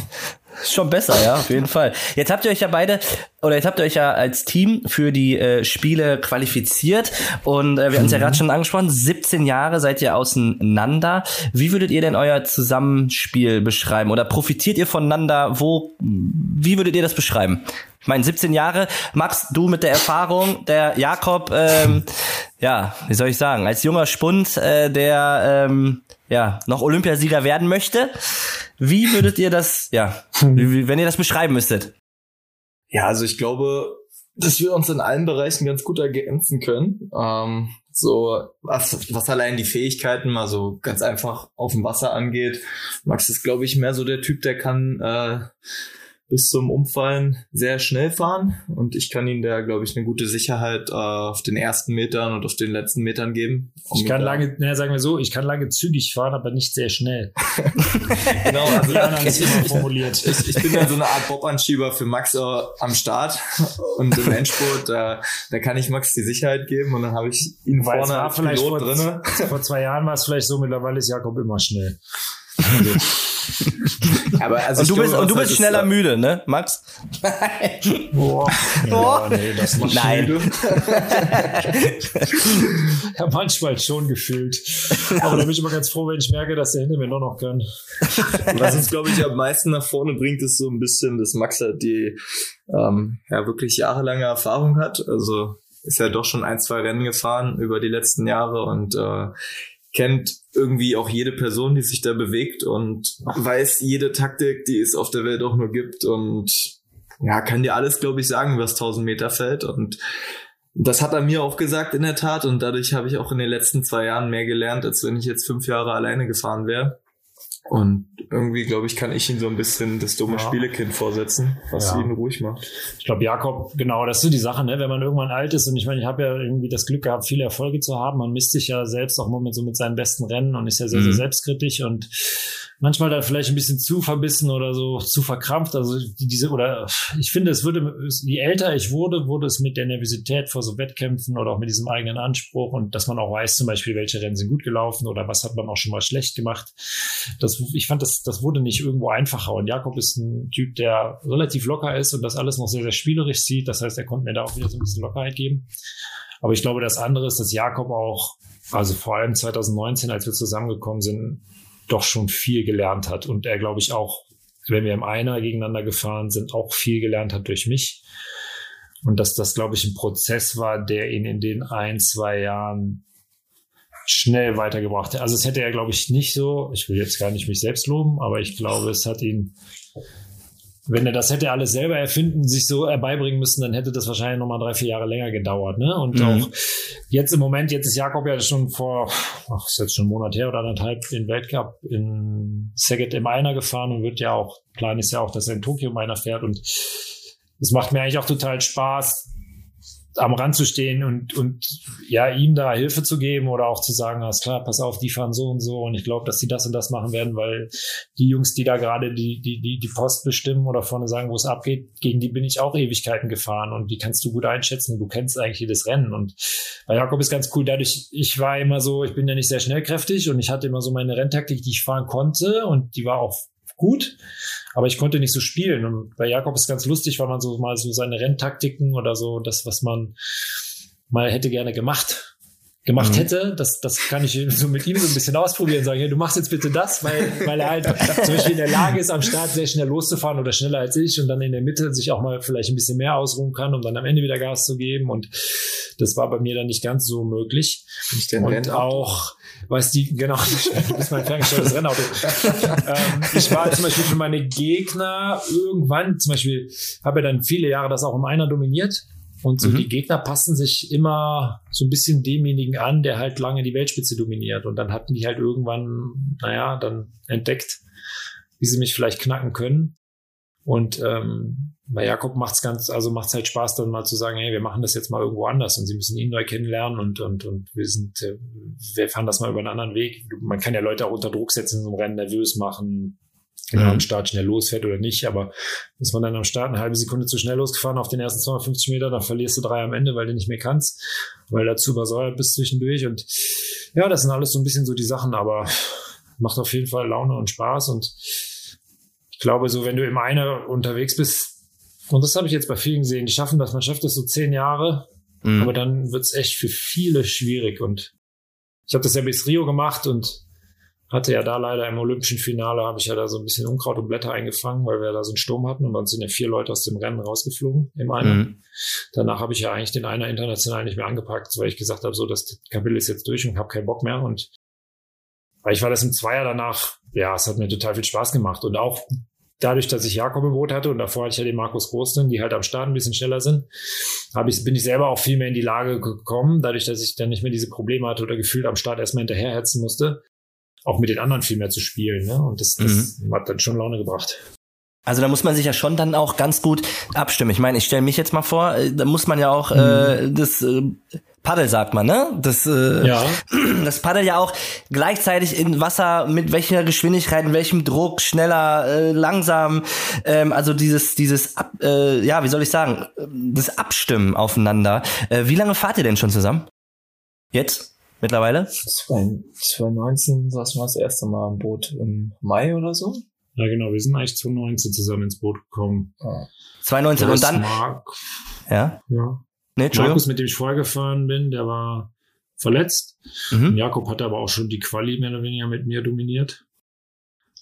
Speaker 2: Ist schon besser, ja, auf jeden Fall. Jetzt habt ihr euch ja beide, oder jetzt habt ihr euch ja als Team für die äh, Spiele qualifiziert und äh, wir haben es ja mhm. gerade schon angesprochen, 17 Jahre seid ihr auseinander. Wie würdet ihr denn euer Zusammenspiel beschreiben oder profitiert ihr voneinander? Wo, wie würdet ihr das beschreiben? Ich meine, 17 Jahre, Max, du mit der Erfahrung, der Jakob, ähm, ja, wie soll ich sagen, als junger Spund, äh, der ähm, ja noch Olympiasieger werden möchte. Wie würdet ihr das, ja, wie, wenn ihr das beschreiben müsstet?
Speaker 4: Ja, also ich glaube, dass wir uns in allen Bereichen ganz gut ergänzen können. Ähm, so was, was allein die Fähigkeiten mal so ganz einfach auf dem Wasser angeht. Max ist, glaube ich, mehr so der Typ, der kann äh, bis zum Umfallen sehr schnell fahren und ich kann ihm da, glaube ich, eine gute Sicherheit äh, auf den ersten Metern und auf den letzten Metern geben.
Speaker 3: Ich kann lange, naja, sagen wir so, ich kann lange zügig fahren, aber nicht sehr schnell.
Speaker 4: genau, also ich, ich, formuliert. Ich, ich, bin dann so eine Art Bobanschieber für Max äh, am Start und im Endspurt, äh, da kann ich Max die Sicherheit geben und dann habe ich ihn Weil vorne als Pilot
Speaker 3: vor,
Speaker 4: drinne.
Speaker 3: Vor zwei Jahren war es vielleicht so, mittlerweile ist Jakob immer schnell.
Speaker 2: Aber also und du bist, und du bist schneller müde, ne, Max?
Speaker 3: Boah. Ja, nee, das macht Nein. Müde. ja, manchmal schon gefühlt. Aber da bin ich immer ganz froh, wenn ich merke, dass der hinter mir noch noch kann.
Speaker 4: Was uns, glaube ich, am meisten nach vorne bringt, ist so ein bisschen, dass Max halt die ähm, ja wirklich jahrelange Erfahrung hat. Also ist ja doch schon ein, zwei Rennen gefahren über die letzten Jahre und äh, kennt irgendwie auch jede Person, die sich da bewegt und weiß jede Taktik, die es auf der Welt auch nur gibt und ja, kann dir alles, glaube ich, sagen, was 1000 Meter fällt und das hat er mir auch gesagt in der Tat und dadurch habe ich auch in den letzten zwei Jahren mehr gelernt, als wenn ich jetzt fünf Jahre alleine gefahren wäre. Und irgendwie, glaube ich, kann ich ihn so ein bisschen das dumme ja. Spielekind vorsetzen, was ja. ihn ruhig macht.
Speaker 3: Ich glaube, Jakob, genau, das ist so die Sache, ne? wenn man irgendwann alt ist und ich meine, ich habe ja irgendwie das Glück gehabt, viele Erfolge zu haben. Man misst sich ja selbst auch mal mit so mit seinen besten Rennen und ist ja sehr, mhm. sehr selbstkritisch und manchmal dann vielleicht ein bisschen zu verbissen oder so zu verkrampft. Also diese, oder ich finde, es würde, je älter ich wurde, wurde es mit der Nervosität vor so Wettkämpfen oder auch mit diesem eigenen Anspruch und dass man auch weiß, zum Beispiel, welche Rennen sind gut gelaufen oder was hat man auch schon mal schlecht gemacht. Das, ich fand, das, das wurde nicht irgendwo einfacher. Und Jakob ist ein Typ, der relativ locker ist und das alles noch sehr, sehr spielerisch sieht. Das heißt, er konnte mir da auch wieder so ein bisschen Lockerheit geben. Aber ich glaube, das andere ist, dass Jakob auch, also vor allem 2019, als wir zusammengekommen sind, doch schon viel gelernt hat. Und er, glaube ich, auch, wenn wir im Einer gegeneinander gefahren sind, auch viel gelernt hat durch mich. Und dass das, glaube ich, ein Prozess war, der ihn in den ein, zwei Jahren schnell weitergebracht. Also es hätte er, glaube ich, nicht so, ich will jetzt gar nicht mich selbst loben, aber ich glaube, es hat ihn wenn er das hätte alles selber erfinden, sich so herbeibringen müssen, dann hätte das wahrscheinlich nochmal drei, vier Jahre länger gedauert. Ne? Und mhm. auch jetzt im Moment, jetzt ist Jakob ja schon vor, ach, ist jetzt schon einen Monat her oder anderthalb, den Weltcup in Saget im Einer gefahren und wird ja auch, Plan ist ja auch, dass er in Tokio im Einer fährt und es macht mir eigentlich auch total Spaß, am Rand zu stehen und, und ja, ihm da Hilfe zu geben oder auch zu sagen, alles klar, pass auf, die fahren so und so und ich glaube, dass die das und das machen werden, weil die Jungs, die da gerade die, die, die, die Post bestimmen oder vorne sagen, wo es abgeht, gegen die bin ich auch Ewigkeiten gefahren und die kannst du gut einschätzen. Du kennst eigentlich jedes Rennen und bei Jakob ist ganz cool, dadurch, ich war immer so, ich bin ja nicht sehr schnellkräftig und ich hatte immer so meine Renntaktik, die ich fahren konnte und die war auch gut, aber ich konnte nicht so spielen. Und bei Jakob ist ganz lustig, weil man so mal so seine Renntaktiken oder so das, was man mal hätte gerne gemacht, gemacht mhm. hätte, das, das kann ich so mit ihm so ein bisschen ausprobieren, sagen, hey, du machst jetzt bitte das, weil, weil er halt zum Beispiel in der Lage ist, am Start sehr schnell loszufahren oder schneller als ich und dann in der Mitte sich auch mal vielleicht ein bisschen mehr ausruhen kann, um dann am Ende wieder Gas zu geben und das war bei mir dann nicht ganz so möglich.
Speaker 4: und
Speaker 3: Rennauto? auch, was die, genau, du bist mein ferngesteuertes Rennauto. ähm, ich war zum Beispiel für meine Gegner irgendwann, zum Beispiel, habe ja dann viele Jahre das auch im Einer dominiert und so mhm. die Gegner passen sich immer so ein bisschen demjenigen an, der halt lange die Weltspitze dominiert. Und dann hatten die halt irgendwann, naja, dann entdeckt, wie sie mich vielleicht knacken können. Und ähm, bei Jakob macht's ganz, also macht's halt Spaß, dann mal zu sagen, hey, wir machen das jetzt mal irgendwo anders und sie müssen ihn neu kennenlernen und und und wir sind, äh, wir fahren das mal über einen anderen Weg. Man kann ja Leute auch unter Druck setzen, so einem Rennen nervös machen, genau mhm. am Start schnell losfährt oder nicht. Aber ist man dann am Start eine halbe Sekunde zu schnell losgefahren auf den ersten 250 Meter, dann verlierst du drei am Ende, weil du nicht mehr kannst, weil dazu übersäuert bist zwischendurch. Und ja, das sind alles so ein bisschen so die Sachen, aber macht auf jeden Fall Laune und Spaß. Und ich glaube, so wenn du im Einer unterwegs bist, und das habe ich jetzt bei vielen gesehen, die schaffen das, man schafft das so zehn Jahre, mhm. aber dann wird's echt für viele schwierig. Und ich habe das ja bis Rio gemacht und hatte ja da leider im olympischen Finale, habe ich ja da so ein bisschen Unkraut und Blätter eingefangen, weil wir da so einen Sturm hatten und dann sind ja vier Leute aus dem Rennen rausgeflogen im Einer. Mhm. Danach habe ich ja eigentlich den Einer international nicht mehr angepackt, weil ich gesagt habe, so das Kapitel ist jetzt durch und habe keinen Bock mehr. Und weil ich war das im Zweier danach, ja, es hat mir total viel Spaß gemacht. Und auch dadurch, dass ich Jakob im Boot hatte und davor hatte ich ja den Markus Großen, die halt am Start ein bisschen schneller sind, habe ich, bin ich selber auch viel mehr in die Lage gekommen, dadurch, dass ich dann nicht mehr diese Probleme hatte oder gefühlt am Start erstmal hinterherhetzen musste auch mit den anderen viel mehr zu spielen. Ne? Und das, das mhm. hat dann schon Laune gebracht.
Speaker 2: Also da muss man sich ja schon dann auch ganz gut abstimmen. Ich meine, ich stelle mich jetzt mal vor, äh, da muss man ja auch äh, mhm. das äh, Paddel sagt man, ne? Das äh, ja. das Paddel ja auch gleichzeitig in Wasser mit welcher Geschwindigkeit, in welchem Druck, schneller, äh, langsam, ähm, also dieses dieses Ab, äh, ja, wie soll ich sagen, das Abstimmen aufeinander. Äh, wie lange fahrt ihr denn schon zusammen? Jetzt mittlerweile?
Speaker 4: 2019 saßen wir das erste Mal im Boot im Mai oder so.
Speaker 3: Ja, genau, wir sind eigentlich 2019 zusammen ins Boot gekommen.
Speaker 2: Ah. 2019 und dann. Mark,
Speaker 3: ja? Ja. Nee, Markus, mit dem ich vorher gefahren bin, der war verletzt. Mhm. Jakob hatte aber auch schon die Quali mehr oder weniger mit mir dominiert.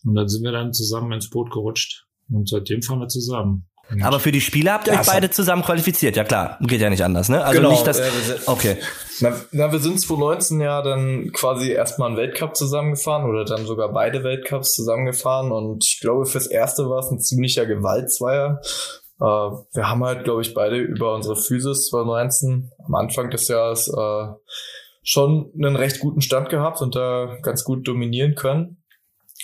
Speaker 3: Und dann sind wir dann zusammen ins Boot gerutscht. Und seitdem fahren wir zusammen.
Speaker 2: Aber für die Spiele habt ihr ja, euch beide zusammen qualifiziert, ja klar. Geht ja nicht anders, ne? Also genau, nicht das. Äh, okay.
Speaker 4: Na, na, wir sind 2019 ja dann quasi erstmal einen Weltcup zusammengefahren oder dann sogar beide Weltcups zusammengefahren und ich glaube fürs erste war es ein ziemlicher Gewaltzweier. Äh, wir haben halt, glaube ich, beide über unsere Physis 2019 am Anfang des Jahres äh, schon einen recht guten Stand gehabt und da ganz gut dominieren können.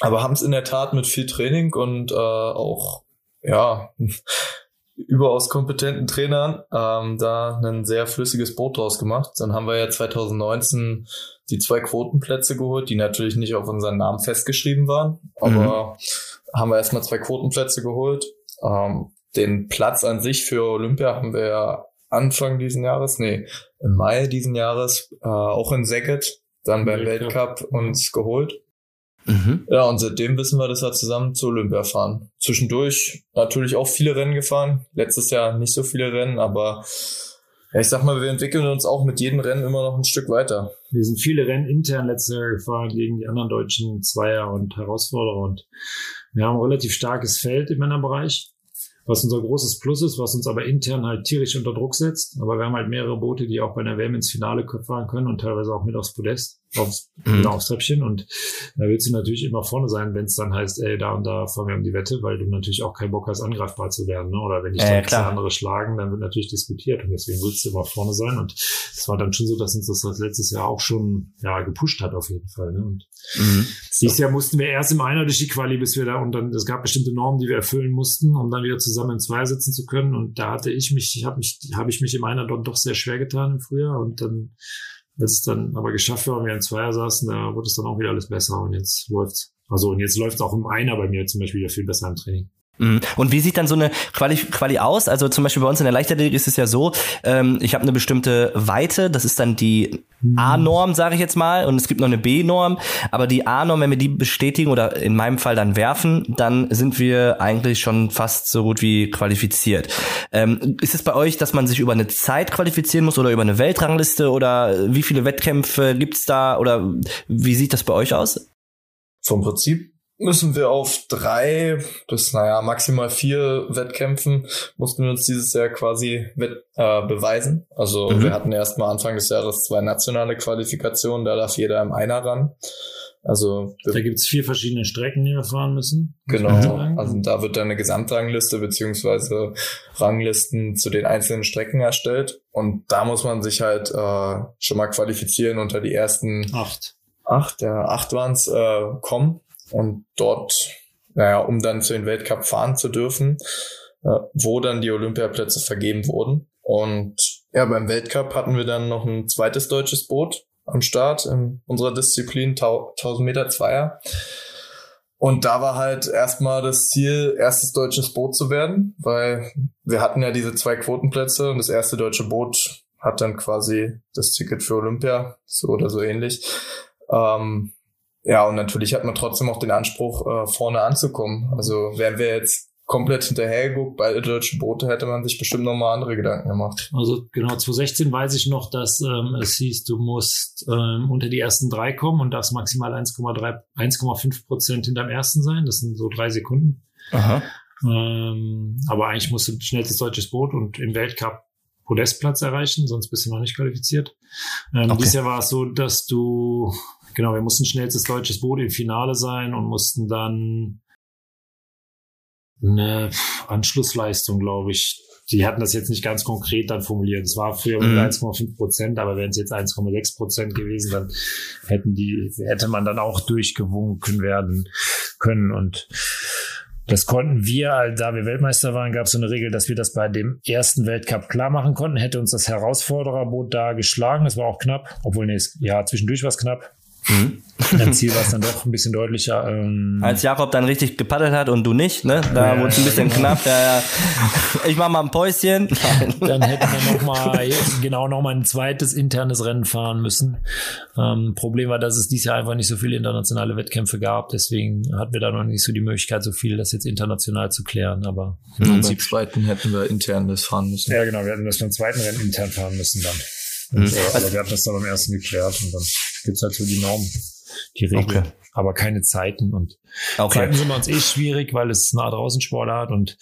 Speaker 4: Aber haben es in der Tat mit viel Training und äh, auch ja, überaus kompetenten Trainern ähm, da ein sehr flüssiges Boot draus gemacht. Dann haben wir ja 2019 die zwei Quotenplätze geholt, die natürlich nicht auf unseren Namen festgeschrieben waren, aber mhm. haben wir erstmal zwei Quotenplätze geholt. Ähm, den Platz an sich für Olympia haben wir ja Anfang diesen Jahres, nee, im Mai diesen Jahres äh, auch in Saget, dann beim Weltcup uns geholt. Mhm. Ja, und seitdem wissen wir, dass wir zusammen zu Olympia fahren. Zwischendurch natürlich auch viele Rennen gefahren. Letztes Jahr nicht so viele Rennen, aber ja, ich sag mal, wir entwickeln uns auch mit jedem Rennen immer noch ein Stück weiter.
Speaker 3: Wir sind viele Rennen intern letztes Jahr gefahren gegen die anderen deutschen Zweier und Herausforderer und wir haben ein relativ starkes Feld im Männerbereich was unser großes Plus ist, was uns aber intern halt tierisch unter Druck setzt. Aber wir haben halt mehrere Boote, die auch bei einer WM ins Finale fahren können und teilweise auch mit aufs Podest aufs, mhm. aufs Treppchen und da willst du natürlich immer vorne sein, wenn es dann heißt, ey, da und da fahren wir um die Wette, weil du natürlich auch keinen Bock hast, angreifbar zu werden. Ne? Oder wenn dich äh, dann andere schlagen, dann wird natürlich diskutiert und deswegen willst du immer vorne sein und es war dann schon so, dass uns das letztes Jahr auch schon ja gepusht hat auf jeden Fall. Ne? Und mhm. dieses Jahr mussten wir erst im Einer durch die Quali, bis wir da und dann es gab bestimmte Normen, die wir erfüllen mussten, um dann wieder zusammen in zwei sitzen zu können und da hatte ich mich, ich habe mich, habe ich mich im Einer dort doch sehr schwer getan im Frühjahr und dann als dann aber geschafft war und wir in Zweier saßen, da wurde es dann auch wieder alles besser und jetzt läuft's. Also und jetzt läuft auch im Einer bei mir zum Beispiel wieder viel besser im Training.
Speaker 2: Mhm. Und wie sieht dann so eine Quali, Quali aus? Also zum Beispiel bei uns in der Leichtathletik ist es ja so, ähm, ich habe eine bestimmte Weite, das ist dann die A-Norm, sage ich jetzt mal, und es gibt noch eine B-Norm, aber die A-Norm, wenn wir die bestätigen oder in meinem Fall dann werfen, dann sind wir eigentlich schon fast so gut wie qualifiziert. Ähm, ist es bei euch, dass man sich über eine Zeit qualifizieren muss oder über eine Weltrangliste oder wie viele Wettkämpfe gibt's da oder wie sieht das bei euch aus?
Speaker 4: Vom Prinzip müssen wir auf drei bis, naja, maximal vier Wettkämpfen mussten wir uns dieses Jahr quasi wett, äh, beweisen. Also mhm. wir hatten erstmal Anfang des Jahres zwei nationale Qualifikationen, da darf jeder im Einer ran. Also
Speaker 3: da gibt's vier verschiedene Strecken, die wir fahren müssen.
Speaker 4: Genau. Also da wird dann eine Gesamtrangliste beziehungsweise Ranglisten zu den einzelnen Strecken erstellt. Und da muss man sich halt äh, schon mal qualifizieren unter die ersten
Speaker 3: acht.
Speaker 4: Acht, ja, acht waren's äh, kommen und dort, naja, um dann zu den Weltcup fahren zu dürfen, äh, wo dann die Olympiaplätze vergeben wurden. Und ja, beim Weltcup hatten wir dann noch ein zweites deutsches Boot am Start in unserer Disziplin 1000 Meter Zweier. Und da war halt erstmal das Ziel, erstes deutsches Boot zu werden, weil wir hatten ja diese zwei Quotenplätze und das erste deutsche Boot hat dann quasi das Ticket für Olympia, so oder so ähnlich. Ähm, ja, und natürlich hat man trotzdem auch den Anspruch, äh, vorne anzukommen. Also wären wir jetzt komplett hinterhergeguckt, beide deutschen Boote, hätte man sich bestimmt nochmal andere Gedanken gemacht.
Speaker 3: Also genau, 2016 weiß ich noch, dass ähm, es hieß, du musst ähm, unter die ersten drei kommen und darfst maximal 1,3, 1,5 Prozent hinterm ersten sein. Das sind so drei Sekunden. Aha. Ähm, aber eigentlich musst du schnellstes deutsches Boot und im Weltcup Podestplatz erreichen, sonst bist du noch nicht qualifiziert. Ähm, okay. Dieses Jahr war es so, dass du Genau, wir mussten schnellstes deutsches Boot im Finale sein und mussten dann eine Anschlussleistung, glaube ich. Die hatten das jetzt nicht ganz konkret dann formuliert. Es war früher mhm. 1,5 Prozent, aber wären es jetzt 1,6 Prozent gewesen, dann hätten die, hätte man dann auch durchgewunken werden können. Und Das konnten wir, da wir Weltmeister waren, gab es so eine Regel, dass wir das bei dem ersten Weltcup klar machen konnten. Hätte uns das Herausfordererboot da geschlagen, das war auch knapp, obwohl nee, ja, zwischendurch war es knapp. Mhm. Dein Ziel war es dann doch ein bisschen deutlicher.
Speaker 2: Ähm Als Jakob dann richtig gepaddelt hat und du nicht, ne? Da ja, wurde es ein bisschen genau. knapp. Ja, ja. Ich mach mal ein Päuschen.
Speaker 3: Dann hätten wir noch mal, genau noch mal ein zweites internes Rennen fahren müssen. Ähm, Problem war, dass es dieses Jahr einfach nicht so viele internationale Wettkämpfe gab. Deswegen hatten wir da noch nicht so die Möglichkeit, so viel das jetzt international zu klären. Aber
Speaker 4: im Prinzip zweiten hätten wir intern das fahren müssen.
Speaker 3: Ja, genau. Wir hätten das beim zweiten Rennen intern fahren müssen dann. Und, mhm. äh, aber wir hatten das dann beim ersten geklärt und dann gibt's halt so die Normen, die Regeln. Okay. Aber keine Zeiten und okay. Zeiten sind bei uns eh schwierig, weil es nah draußen Sportart und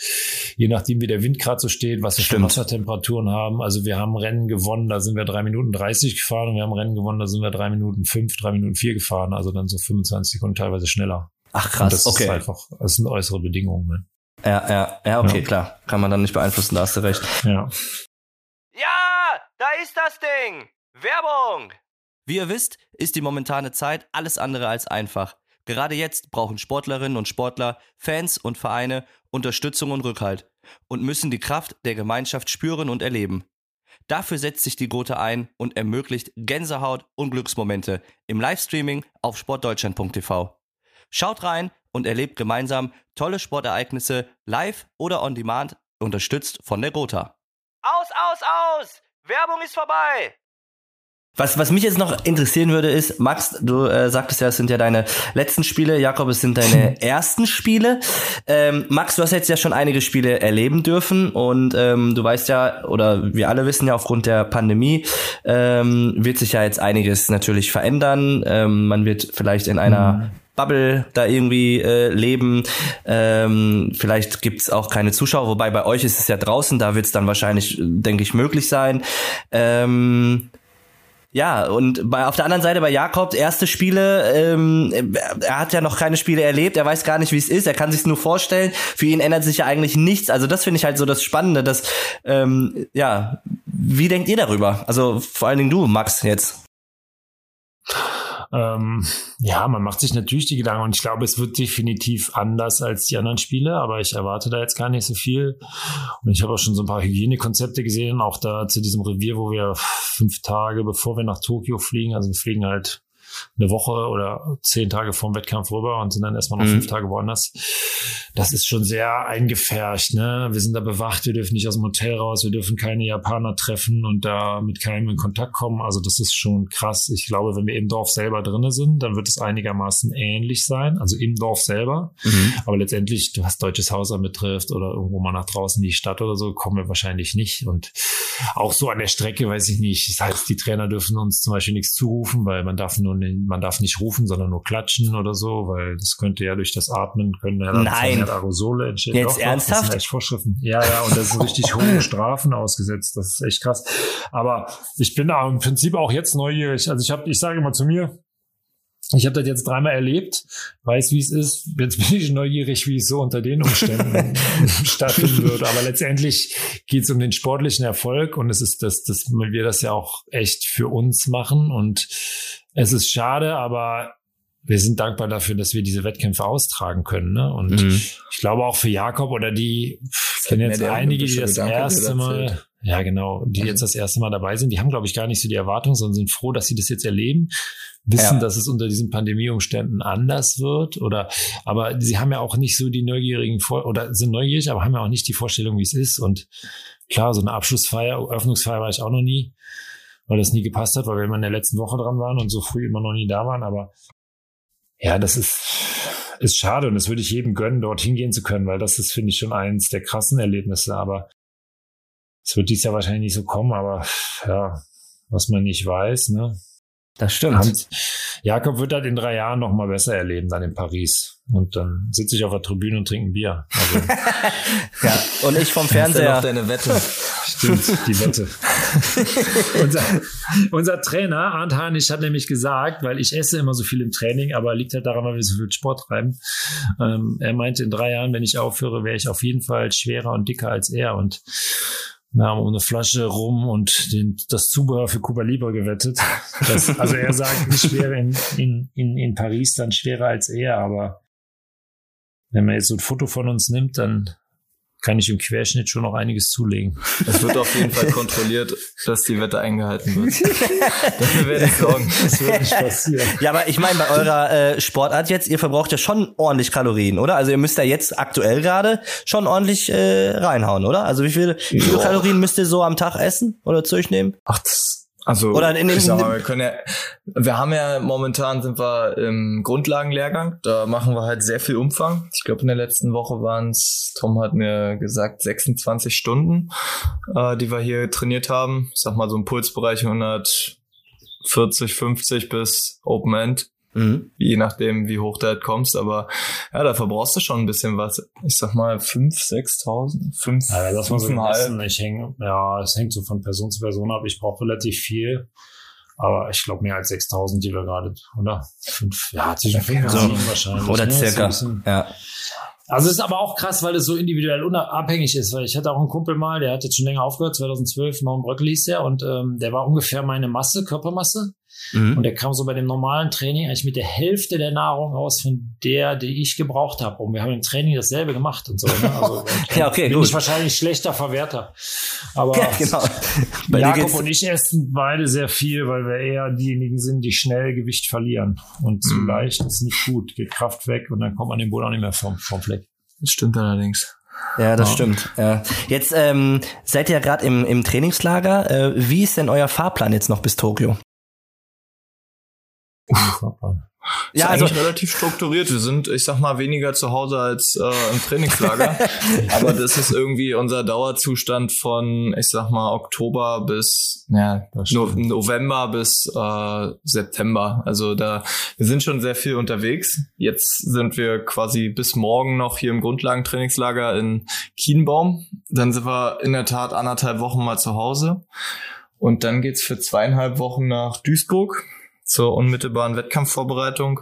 Speaker 3: je nachdem, wie der Wind gerade so steht, was wir für Wassertemperaturen haben. Also wir haben Rennen gewonnen, da sind wir drei Minuten 30 gefahren und wir haben Rennen gewonnen, da sind wir drei Minuten fünf, drei Minuten vier gefahren, also dann so 25 Sekunden teilweise schneller.
Speaker 2: Ach krass, und
Speaker 3: das
Speaker 2: okay.
Speaker 3: Ist einfach, das sind äußere Bedingungen. Ne?
Speaker 2: Ja, ja, ja, okay, ja. klar. Kann man dann nicht beeinflussen, da hast du recht.
Speaker 3: Ja.
Speaker 2: Da ist das Ding. Werbung! Wie ihr wisst, ist die momentane Zeit alles andere als einfach. Gerade jetzt brauchen Sportlerinnen und Sportler, Fans und Vereine Unterstützung und Rückhalt und müssen die Kraft der Gemeinschaft spüren und erleben. Dafür setzt sich die Gotha ein und ermöglicht Gänsehaut und Glücksmomente im Livestreaming auf sportdeutschland.tv. Schaut rein und erlebt gemeinsam tolle Sportereignisse live oder on demand, unterstützt von der Gotha. Werbung ist vorbei! Was, was mich jetzt noch interessieren würde, ist, Max, du äh, sagtest ja, es sind ja deine letzten Spiele, Jakob, es sind deine ersten Spiele. Ähm, Max, du hast jetzt ja schon einige Spiele erleben dürfen und ähm, du weißt ja, oder wir alle wissen ja, aufgrund der Pandemie ähm, wird sich ja jetzt einiges natürlich verändern. Ähm, man wird vielleicht in einer mhm. Bubble da irgendwie äh, leben. Ähm, vielleicht gibt's auch keine Zuschauer, wobei bei euch ist es ja draußen, da wird's dann wahrscheinlich, denke ich, möglich sein. Ähm, ja, und bei, auf der anderen Seite bei Jakob, erste Spiele, ähm, er hat ja noch keine Spiele erlebt, er weiß gar nicht, wie es ist, er kann sich nur vorstellen. Für ihn ändert sich ja eigentlich nichts. Also das finde ich halt so das Spannende, dass, ähm, ja, wie denkt ihr darüber? Also vor allen Dingen du, Max, jetzt.
Speaker 3: Ähm, ja, man macht sich natürlich die Gedanken und ich glaube, es wird definitiv anders als die anderen Spiele, aber ich erwarte da jetzt gar nicht so viel. Und ich habe auch schon so ein paar Hygienekonzepte gesehen, auch da zu diesem Revier, wo wir fünf Tage bevor wir nach Tokio fliegen, also wir fliegen halt eine Woche oder zehn Tage vorm Wettkampf rüber und sind dann erstmal noch mhm. fünf Tage woanders. Das ist schon sehr eingefärcht. Ne? Wir sind da bewacht, wir dürfen nicht aus dem Hotel raus, wir dürfen keine Japaner treffen und da mit keinem in Kontakt kommen. Also das ist schon krass. Ich glaube, wenn wir im Dorf selber drinne sind, dann wird es einigermaßen ähnlich sein. Also im Dorf selber. Mhm. Aber letztendlich, was deutsches Haus betrifft oder irgendwo mal nach draußen in die Stadt oder so, kommen wir wahrscheinlich nicht. Und auch so an der Strecke, weiß ich nicht. Das heißt, die Trainer dürfen uns zum Beispiel nichts zurufen, weil man darf nur man darf nicht rufen, sondern nur klatschen oder so, weil das könnte ja durch das Atmen können ja
Speaker 2: dann Nein.
Speaker 3: Aerosole
Speaker 2: entstehen. Jetzt Doch, ernsthaft? Das sind
Speaker 3: echt Vorschriften. Ja, ja, und das sind richtig hohe Strafen ausgesetzt. Das ist echt krass. Aber ich bin im Prinzip auch jetzt neugierig. Also ich habe, ich sage immer zu mir, ich habe das jetzt dreimal erlebt, weiß, wie es ist. Jetzt bin ich neugierig, wie es so unter den Umständen stattfinden wird. Aber letztendlich geht es um den sportlichen Erfolg und es ist das, dass wir das ja auch echt für uns machen. Und es ist schade, aber wir sind dankbar dafür, dass wir diese Wettkämpfe austragen können. Ne? Und mhm. ich glaube auch für Jakob oder die, ich kenne jetzt einige, die das Gedanke, erste Mal, ja genau, die jetzt das erste Mal dabei sind, die haben, glaube ich, gar nicht so die Erwartung, sondern sind froh, dass sie das jetzt erleben, wissen, ja. dass es unter diesen Pandemieumständen anders wird. Oder aber sie haben ja auch nicht so die neugierigen Vor oder sind neugierig, aber haben ja auch nicht die Vorstellung, wie es ist. Und klar, so eine Abschlussfeier, Eröffnungsfeier war ich auch noch nie weil das nie gepasst hat, weil wir immer in der letzten Woche dran waren und so früh immer noch nie da waren. Aber ja, das ist, ist schade und das würde ich jedem gönnen, dorthin gehen zu können, weil das ist, finde ich, schon eins der krassen Erlebnisse. Aber es wird dies Jahr wahrscheinlich nicht so kommen, aber ja, was man nicht weiß, ne?
Speaker 2: Das stimmt. Hand,
Speaker 3: Jakob wird das in drei Jahren noch mal besser erleben, dann in Paris. Und dann sitze ich auf der Tribüne und trinke ein Bier. Also,
Speaker 2: ja, und ich vom Fernseher.
Speaker 4: Das ist ja noch deine Wette.
Speaker 3: Stimmt, die Wette. unser, unser Trainer, Arndt Harnisch, hat nämlich gesagt, weil ich esse immer so viel im Training, aber liegt halt daran, weil wir so viel Sport treiben. Ähm, er meinte, in drei Jahren, wenn ich aufhöre, wäre ich auf jeden Fall schwerer und dicker als er. Und wir haben um eine Flasche rum und den, das Zubehör für Cuba Libre gewettet. Das, also er sagt, ich wäre in, in, in, in Paris dann schwerer als er, aber wenn man jetzt so ein Foto von uns nimmt, dann kann ich im Querschnitt schon noch einiges zulegen.
Speaker 4: Es wird auf jeden Fall kontrolliert, dass die Wette eingehalten wird. Dafür werde ich sorgen. Das wird
Speaker 2: nicht passieren. Ja, aber ich meine, bei eurer äh, Sportart jetzt, ihr verbraucht ja schon ordentlich Kalorien, oder? Also ihr müsst ja jetzt aktuell gerade schon ordentlich äh, reinhauen, oder? Also wie viele, wie viele Kalorien müsst ihr so am Tag essen oder zu euch nehmen?
Speaker 4: Ach, das also Oder in, in, ich sag mal, wir können ja, wir haben ja momentan sind wir im Grundlagenlehrgang. Da machen wir halt sehr viel Umfang. Ich glaube in der letzten Woche waren es, Tom hat mir gesagt, 26 Stunden, äh, die wir hier trainiert haben. Ich sag mal so im Pulsbereich 140, 50 bis Open End. Mhm. Je nachdem, wie hoch du halt kommst. Aber ja, da verbrauchst du schon ein bisschen was. Ich sag mal 5, 6.000, 5,
Speaker 3: ja, lass mal so messen. Ich häng, ja, es hängt so von Person zu Person ab. Ich brauche relativ viel. Aber ich glaube mehr als 6.000, die wir gerade, oder? Fünf, ja, zwischen 5 und 7 wahrscheinlich.
Speaker 2: Oder ne? circa, ja.
Speaker 3: Also es ist aber auch krass, weil es so individuell unabhängig ist, weil ich hatte auch einen Kumpel mal, der hat jetzt schon länger aufgehört, 2012, Norm Bröckel hieß der, und ähm, der war ungefähr meine Masse, Körpermasse. Mhm. Und der kam so bei dem normalen Training eigentlich mit der Hälfte der Nahrung aus, von der, die ich gebraucht habe. Und wir haben im Training dasselbe gemacht und so. Ne? Also,
Speaker 2: ja, okay,
Speaker 3: bin
Speaker 2: gut.
Speaker 3: ich wahrscheinlich schlechter Verwerter. Aber ja, genau. Bei Jakob und ich essen beide sehr viel, weil wir eher diejenigen sind, die schnell Gewicht verlieren. Und zu mhm. leicht ist nicht gut, geht Kraft weg und dann kommt man den Boden auch nicht mehr vom, vom Fleck.
Speaker 4: Das stimmt allerdings.
Speaker 2: Ja, das ja. stimmt. Ja. Jetzt ähm, seid ihr ja gerade im, im Trainingslager. Äh, wie ist denn euer Fahrplan jetzt noch bis Tokio?
Speaker 4: Ja, also relativ strukturiert. Wir sind, ich sag mal, weniger zu Hause als äh, im Trainingslager. Aber das ist irgendwie unser Dauerzustand von, ich sag mal, Oktober bis ja, no November bis äh, September. Also da, wir sind schon sehr viel unterwegs. Jetzt sind wir quasi bis morgen noch hier im Grundlagentrainingslager in Kienbaum. Dann sind wir in der Tat anderthalb Wochen mal zu Hause. Und dann geht's für zweieinhalb Wochen nach Duisburg zur unmittelbaren Wettkampfvorbereitung.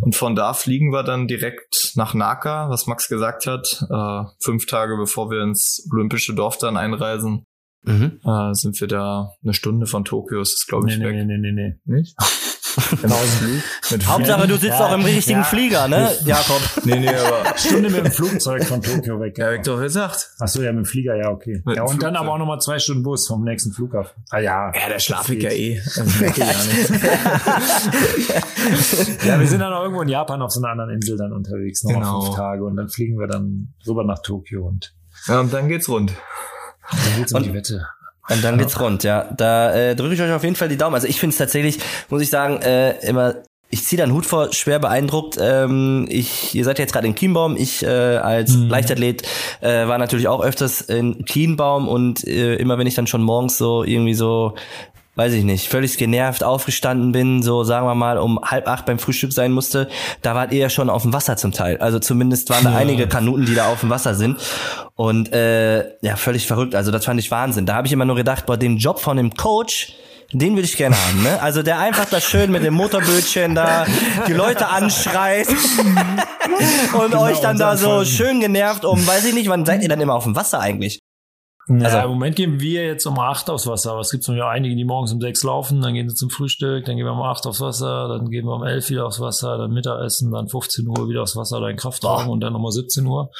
Speaker 4: Und von da fliegen wir dann direkt nach Naka, was Max gesagt hat, äh, fünf Tage bevor wir ins olympische Dorf dann einreisen. Mhm. Äh, sind wir da eine Stunde von Tokio, ist es glaube ich
Speaker 3: nee,
Speaker 4: weg.
Speaker 3: Nee, nee, nee, nee.
Speaker 4: Nicht?
Speaker 2: Hauptsache, du sitzt ja, auch im richtigen ja. Flieger, ne, Jakob?
Speaker 3: Nee, nee, aber. Stunde mit dem Flugzeug von Tokio weg.
Speaker 4: Ja, hab ich doch gesagt.
Speaker 3: Ach so, ja, mit dem Flieger, ja, okay. Mit ja, und dann aber auch nochmal zwei Stunden Bus vom nächsten Flughafen.
Speaker 4: Ah, ja. Ja, der schlaf ich ja eh.
Speaker 3: ja, wir sind dann auch irgendwo in Japan auf so einer anderen Insel dann unterwegs, nochmal genau. fünf Tage und dann fliegen wir dann rüber nach Tokio und.
Speaker 4: Ja, und dann geht's rund.
Speaker 3: Dann geht's um und, die Wette.
Speaker 2: Und dann geht's rund, ja. Da äh, drücke ich euch auf jeden Fall die Daumen. Also ich finde es tatsächlich, muss ich sagen, äh, immer ich ziehe da einen Hut vor, schwer beeindruckt. Ähm, ich, ihr seid jetzt gerade in Kienbaum. Ich äh, als mhm. Leichtathlet äh, war natürlich auch öfters in Kienbaum und äh, immer wenn ich dann schon morgens so irgendwie so weiß ich nicht, völlig genervt aufgestanden bin, so sagen wir mal um halb acht beim Frühstück sein musste, da wart ihr ja schon auf dem Wasser zum Teil. Also zumindest waren da ja. einige Kanuten, die da auf dem Wasser sind. Und äh, ja, völlig verrückt. Also das fand ich Wahnsinn. Da habe ich immer nur gedacht, boah, den Job von dem Coach, den würde ich gerne haben, ne? Also der einfach da schön mit dem Motorbötchen da die Leute anschreit und genau, euch dann da so schön genervt um, weiß ich nicht, wann seid ihr dann immer auf dem Wasser eigentlich?
Speaker 3: Ja, also, im Moment gehen wir jetzt um acht aufs Wasser, aber es gibt ja einige, die morgens um sechs laufen, dann gehen sie zum Frühstück, dann gehen wir um acht aufs Wasser, dann gehen wir um elf wieder aufs Wasser, dann Mittagessen, dann 15 Uhr wieder aufs Wasser, dann Kraftraum und dann nochmal 17 Uhr.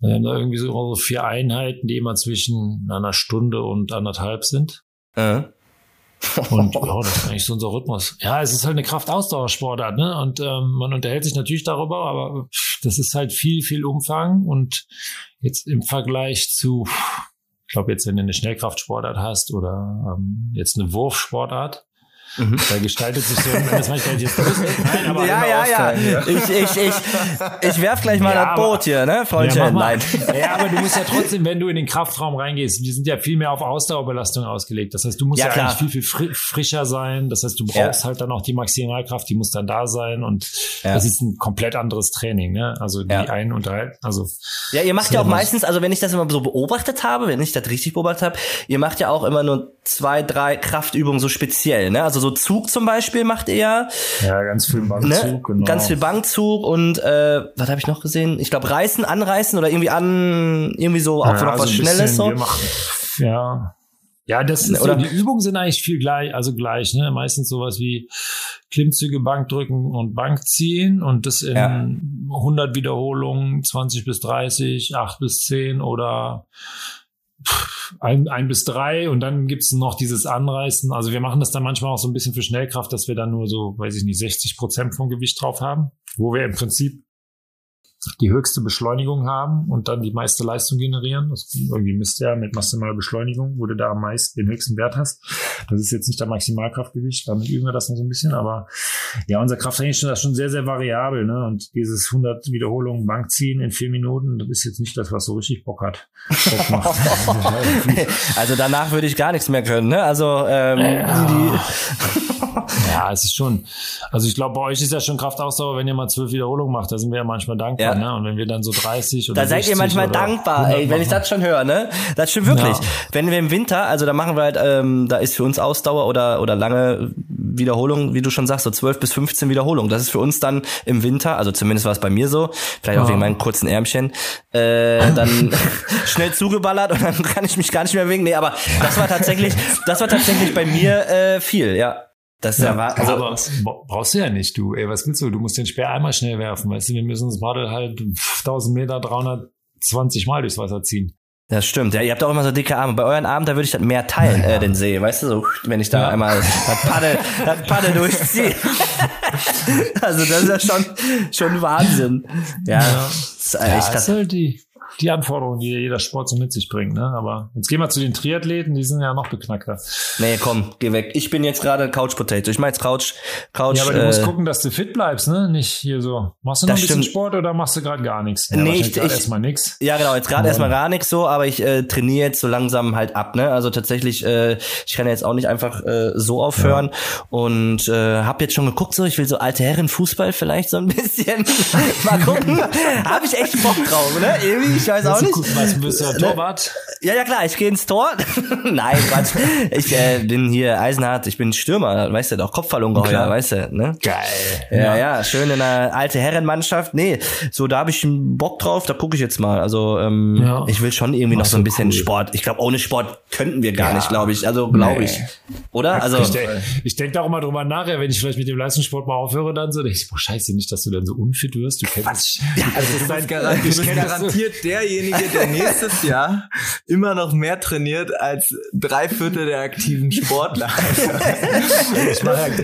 Speaker 3: Wir haben da irgendwie so vier Einheiten, die immer zwischen einer Stunde und anderthalb sind. Äh. Und ja, das ist eigentlich so unser Rhythmus. Ja, es ist halt eine Kraftausdauersportart, ne? Und ähm, man unterhält sich natürlich darüber, aber das ist halt viel, viel Umfang und jetzt im Vergleich zu glaube, jetzt, wenn du eine Schnellkraftsportart hast oder ähm, jetzt eine Wurfsportart, Mhm. Da gestaltet sich so, das manchmal jetzt
Speaker 2: Nein, aber ja, ja, ja. Ich, ich, ich, ich werf gleich mal ja, das Boot hier, ne, Freundchen? Ja, Nein.
Speaker 3: ja, aber du musst ja trotzdem, wenn du in den Kraftraum reingehst, die sind ja viel mehr auf Ausdauerbelastung ausgelegt. Das heißt, du musst ja, ja eigentlich viel, viel frischer sein. Das heißt, du brauchst halt dann auch die Maximalkraft, die muss dann da sein und das ist ein komplett anderes Training, ne? Also die einen unterhalten, also.
Speaker 2: Ja, ihr macht ja auch meistens, also wenn ich das immer so beobachtet habe, wenn ich das richtig beobachtet habe, ihr macht ja auch immer nur zwei, drei Kraftübungen so speziell, ne? Also so Zug zum Beispiel macht er.
Speaker 3: Ja, ganz viel Bankzug, ne?
Speaker 2: genau. Ganz viel Bankzug und äh, was habe ich noch gesehen? Ich glaube Reißen, Anreißen oder irgendwie an, irgendwie so auch ja, noch also was Schnelles so.
Speaker 3: ja. Ja, das ist oder so, die Übungen sind eigentlich viel gleich, also gleich, ne? Meistens sowas wie Klimmzüge, Bankdrücken und Bankziehen und das in ja. 100 Wiederholungen, 20 bis 30, 8 bis 10 oder ein, ein bis drei und dann gibt's noch dieses Anreißen. Also wir machen das dann manchmal auch so ein bisschen für Schnellkraft, dass wir dann nur so, weiß ich nicht, 60 Prozent vom Gewicht drauf haben, wo wir im Prinzip die höchste Beschleunigung haben und dann die meiste Leistung generieren. Das irgendwie misst ja mit maximaler Beschleunigung, wo du da am meisten den höchsten Wert hast. Das ist jetzt nicht der Maximalkraftgewicht, damit üben wir das noch so ein bisschen, aber ja, unser Krafttraining ist schon, sehr, sehr variabel, ne? Und dieses 100 Wiederholungen Bankziehen in vier Minuten, das ist jetzt nicht das, was so richtig Bock hat.
Speaker 2: Also danach würde ich gar nichts mehr können, ne? Also ähm, ja.
Speaker 3: die ja, es ist schon. Also ich glaube, bei euch ist ja schon Kraftausdauer, wenn ihr mal zwölf Wiederholungen macht, da sind wir ja manchmal dankbar. Ja. Ne? Und wenn wir dann so 30 oder
Speaker 2: Da seid ihr manchmal dankbar, ey, wenn ich das schon höre, ne? Das stimmt wirklich. Ja. Wenn wir im Winter, also da machen wir halt, ähm, da ist für uns Ausdauer oder, oder lange Wiederholung, wie du schon sagst, so 12 bis 15 Wiederholungen. Das ist für uns dann im Winter, also zumindest war es bei mir so, vielleicht auch wegen meinen kurzen Ärmchen, äh, dann schnell zugeballert und dann kann ich mich gar nicht mehr wegen. Nee, aber das war tatsächlich, das war tatsächlich bei mir äh, viel, ja.
Speaker 3: Das ja, war, also, aber brauchst du ja nicht, du. Ey, was willst du? Du musst den Speer einmal schnell werfen, weißt du? Wir müssen das Paddel halt 1000 Meter 320 Mal durchs Wasser ziehen.
Speaker 2: Das stimmt, ja, ihr habt auch immer so dicke Arme. Bei euren Armen, da würde ich das mehr teilen, ja. äh, den See, weißt du, so, wenn ich da ja. einmal das Paddel, das Paddel durchziehe. also das ist ja schon, schon Wahnsinn. Ja, ja.
Speaker 3: Das ist, echt, ja, das ist halt die, die Anforderungen, die jeder Sport so mit sich bringt. Ne? Aber jetzt gehen wir zu den Triathleten, die sind ja noch beknackter.
Speaker 2: Nee, komm, geh weg. Ich bin jetzt gerade Couch Potato. Ich meine jetzt Couch, Couch.
Speaker 3: Ja, aber du äh, musst gucken, dass du fit bleibst, ne? Nicht hier so. Machst du noch ein bisschen stimmt. Sport oder machst du gerade gar nichts?
Speaker 2: Ja, nee, ich, ich erstmal nichts. Ja, genau, jetzt gerade erstmal gar nichts so, aber ich äh, trainiere jetzt so langsam halt ab, ne? Also tatsächlich, äh, ich kann jetzt auch nicht einfach äh, so aufhören ja. und äh, habe jetzt schon geguckt, so ich will so alte Herren Fußball vielleicht so ein bisschen mal gucken. habe ich echt Bock drauf, ne? Irgendwie ich weiß auch nicht.
Speaker 3: Was bist du, Torwart?
Speaker 2: Ja, ja klar, ich gehe ins Tor. Nein, Quatsch. Ich äh, bin hier Eisenhart, ich bin Stürmer, weißt du, doch Kopfballungeheuer, weißt du, ne?
Speaker 3: Geil.
Speaker 2: Ja, ja, ja, schön in einer alte Herrenmannschaft. Nee, so da habe ich Bock drauf, da gucke ich jetzt mal. Also ähm, ja. ich will schon irgendwie Machst noch so ein bisschen cool. Sport. Ich glaube, ohne Sport könnten wir gar ja. nicht, glaube ich. Also glaube nee. ich. Oder? Also
Speaker 3: ich, denke ich da auch mal drüber nachher, wenn ich vielleicht mit dem Leistungssport mal aufhöre, dann so, ich, boah, scheiße, nicht, dass du dann so unfit wirst. Du kennst,
Speaker 4: ja, also das ist dein garantiert, garantiert derjenige, der nächstes Jahr immer noch mehr trainiert als drei Viertel der aktiven Sportler.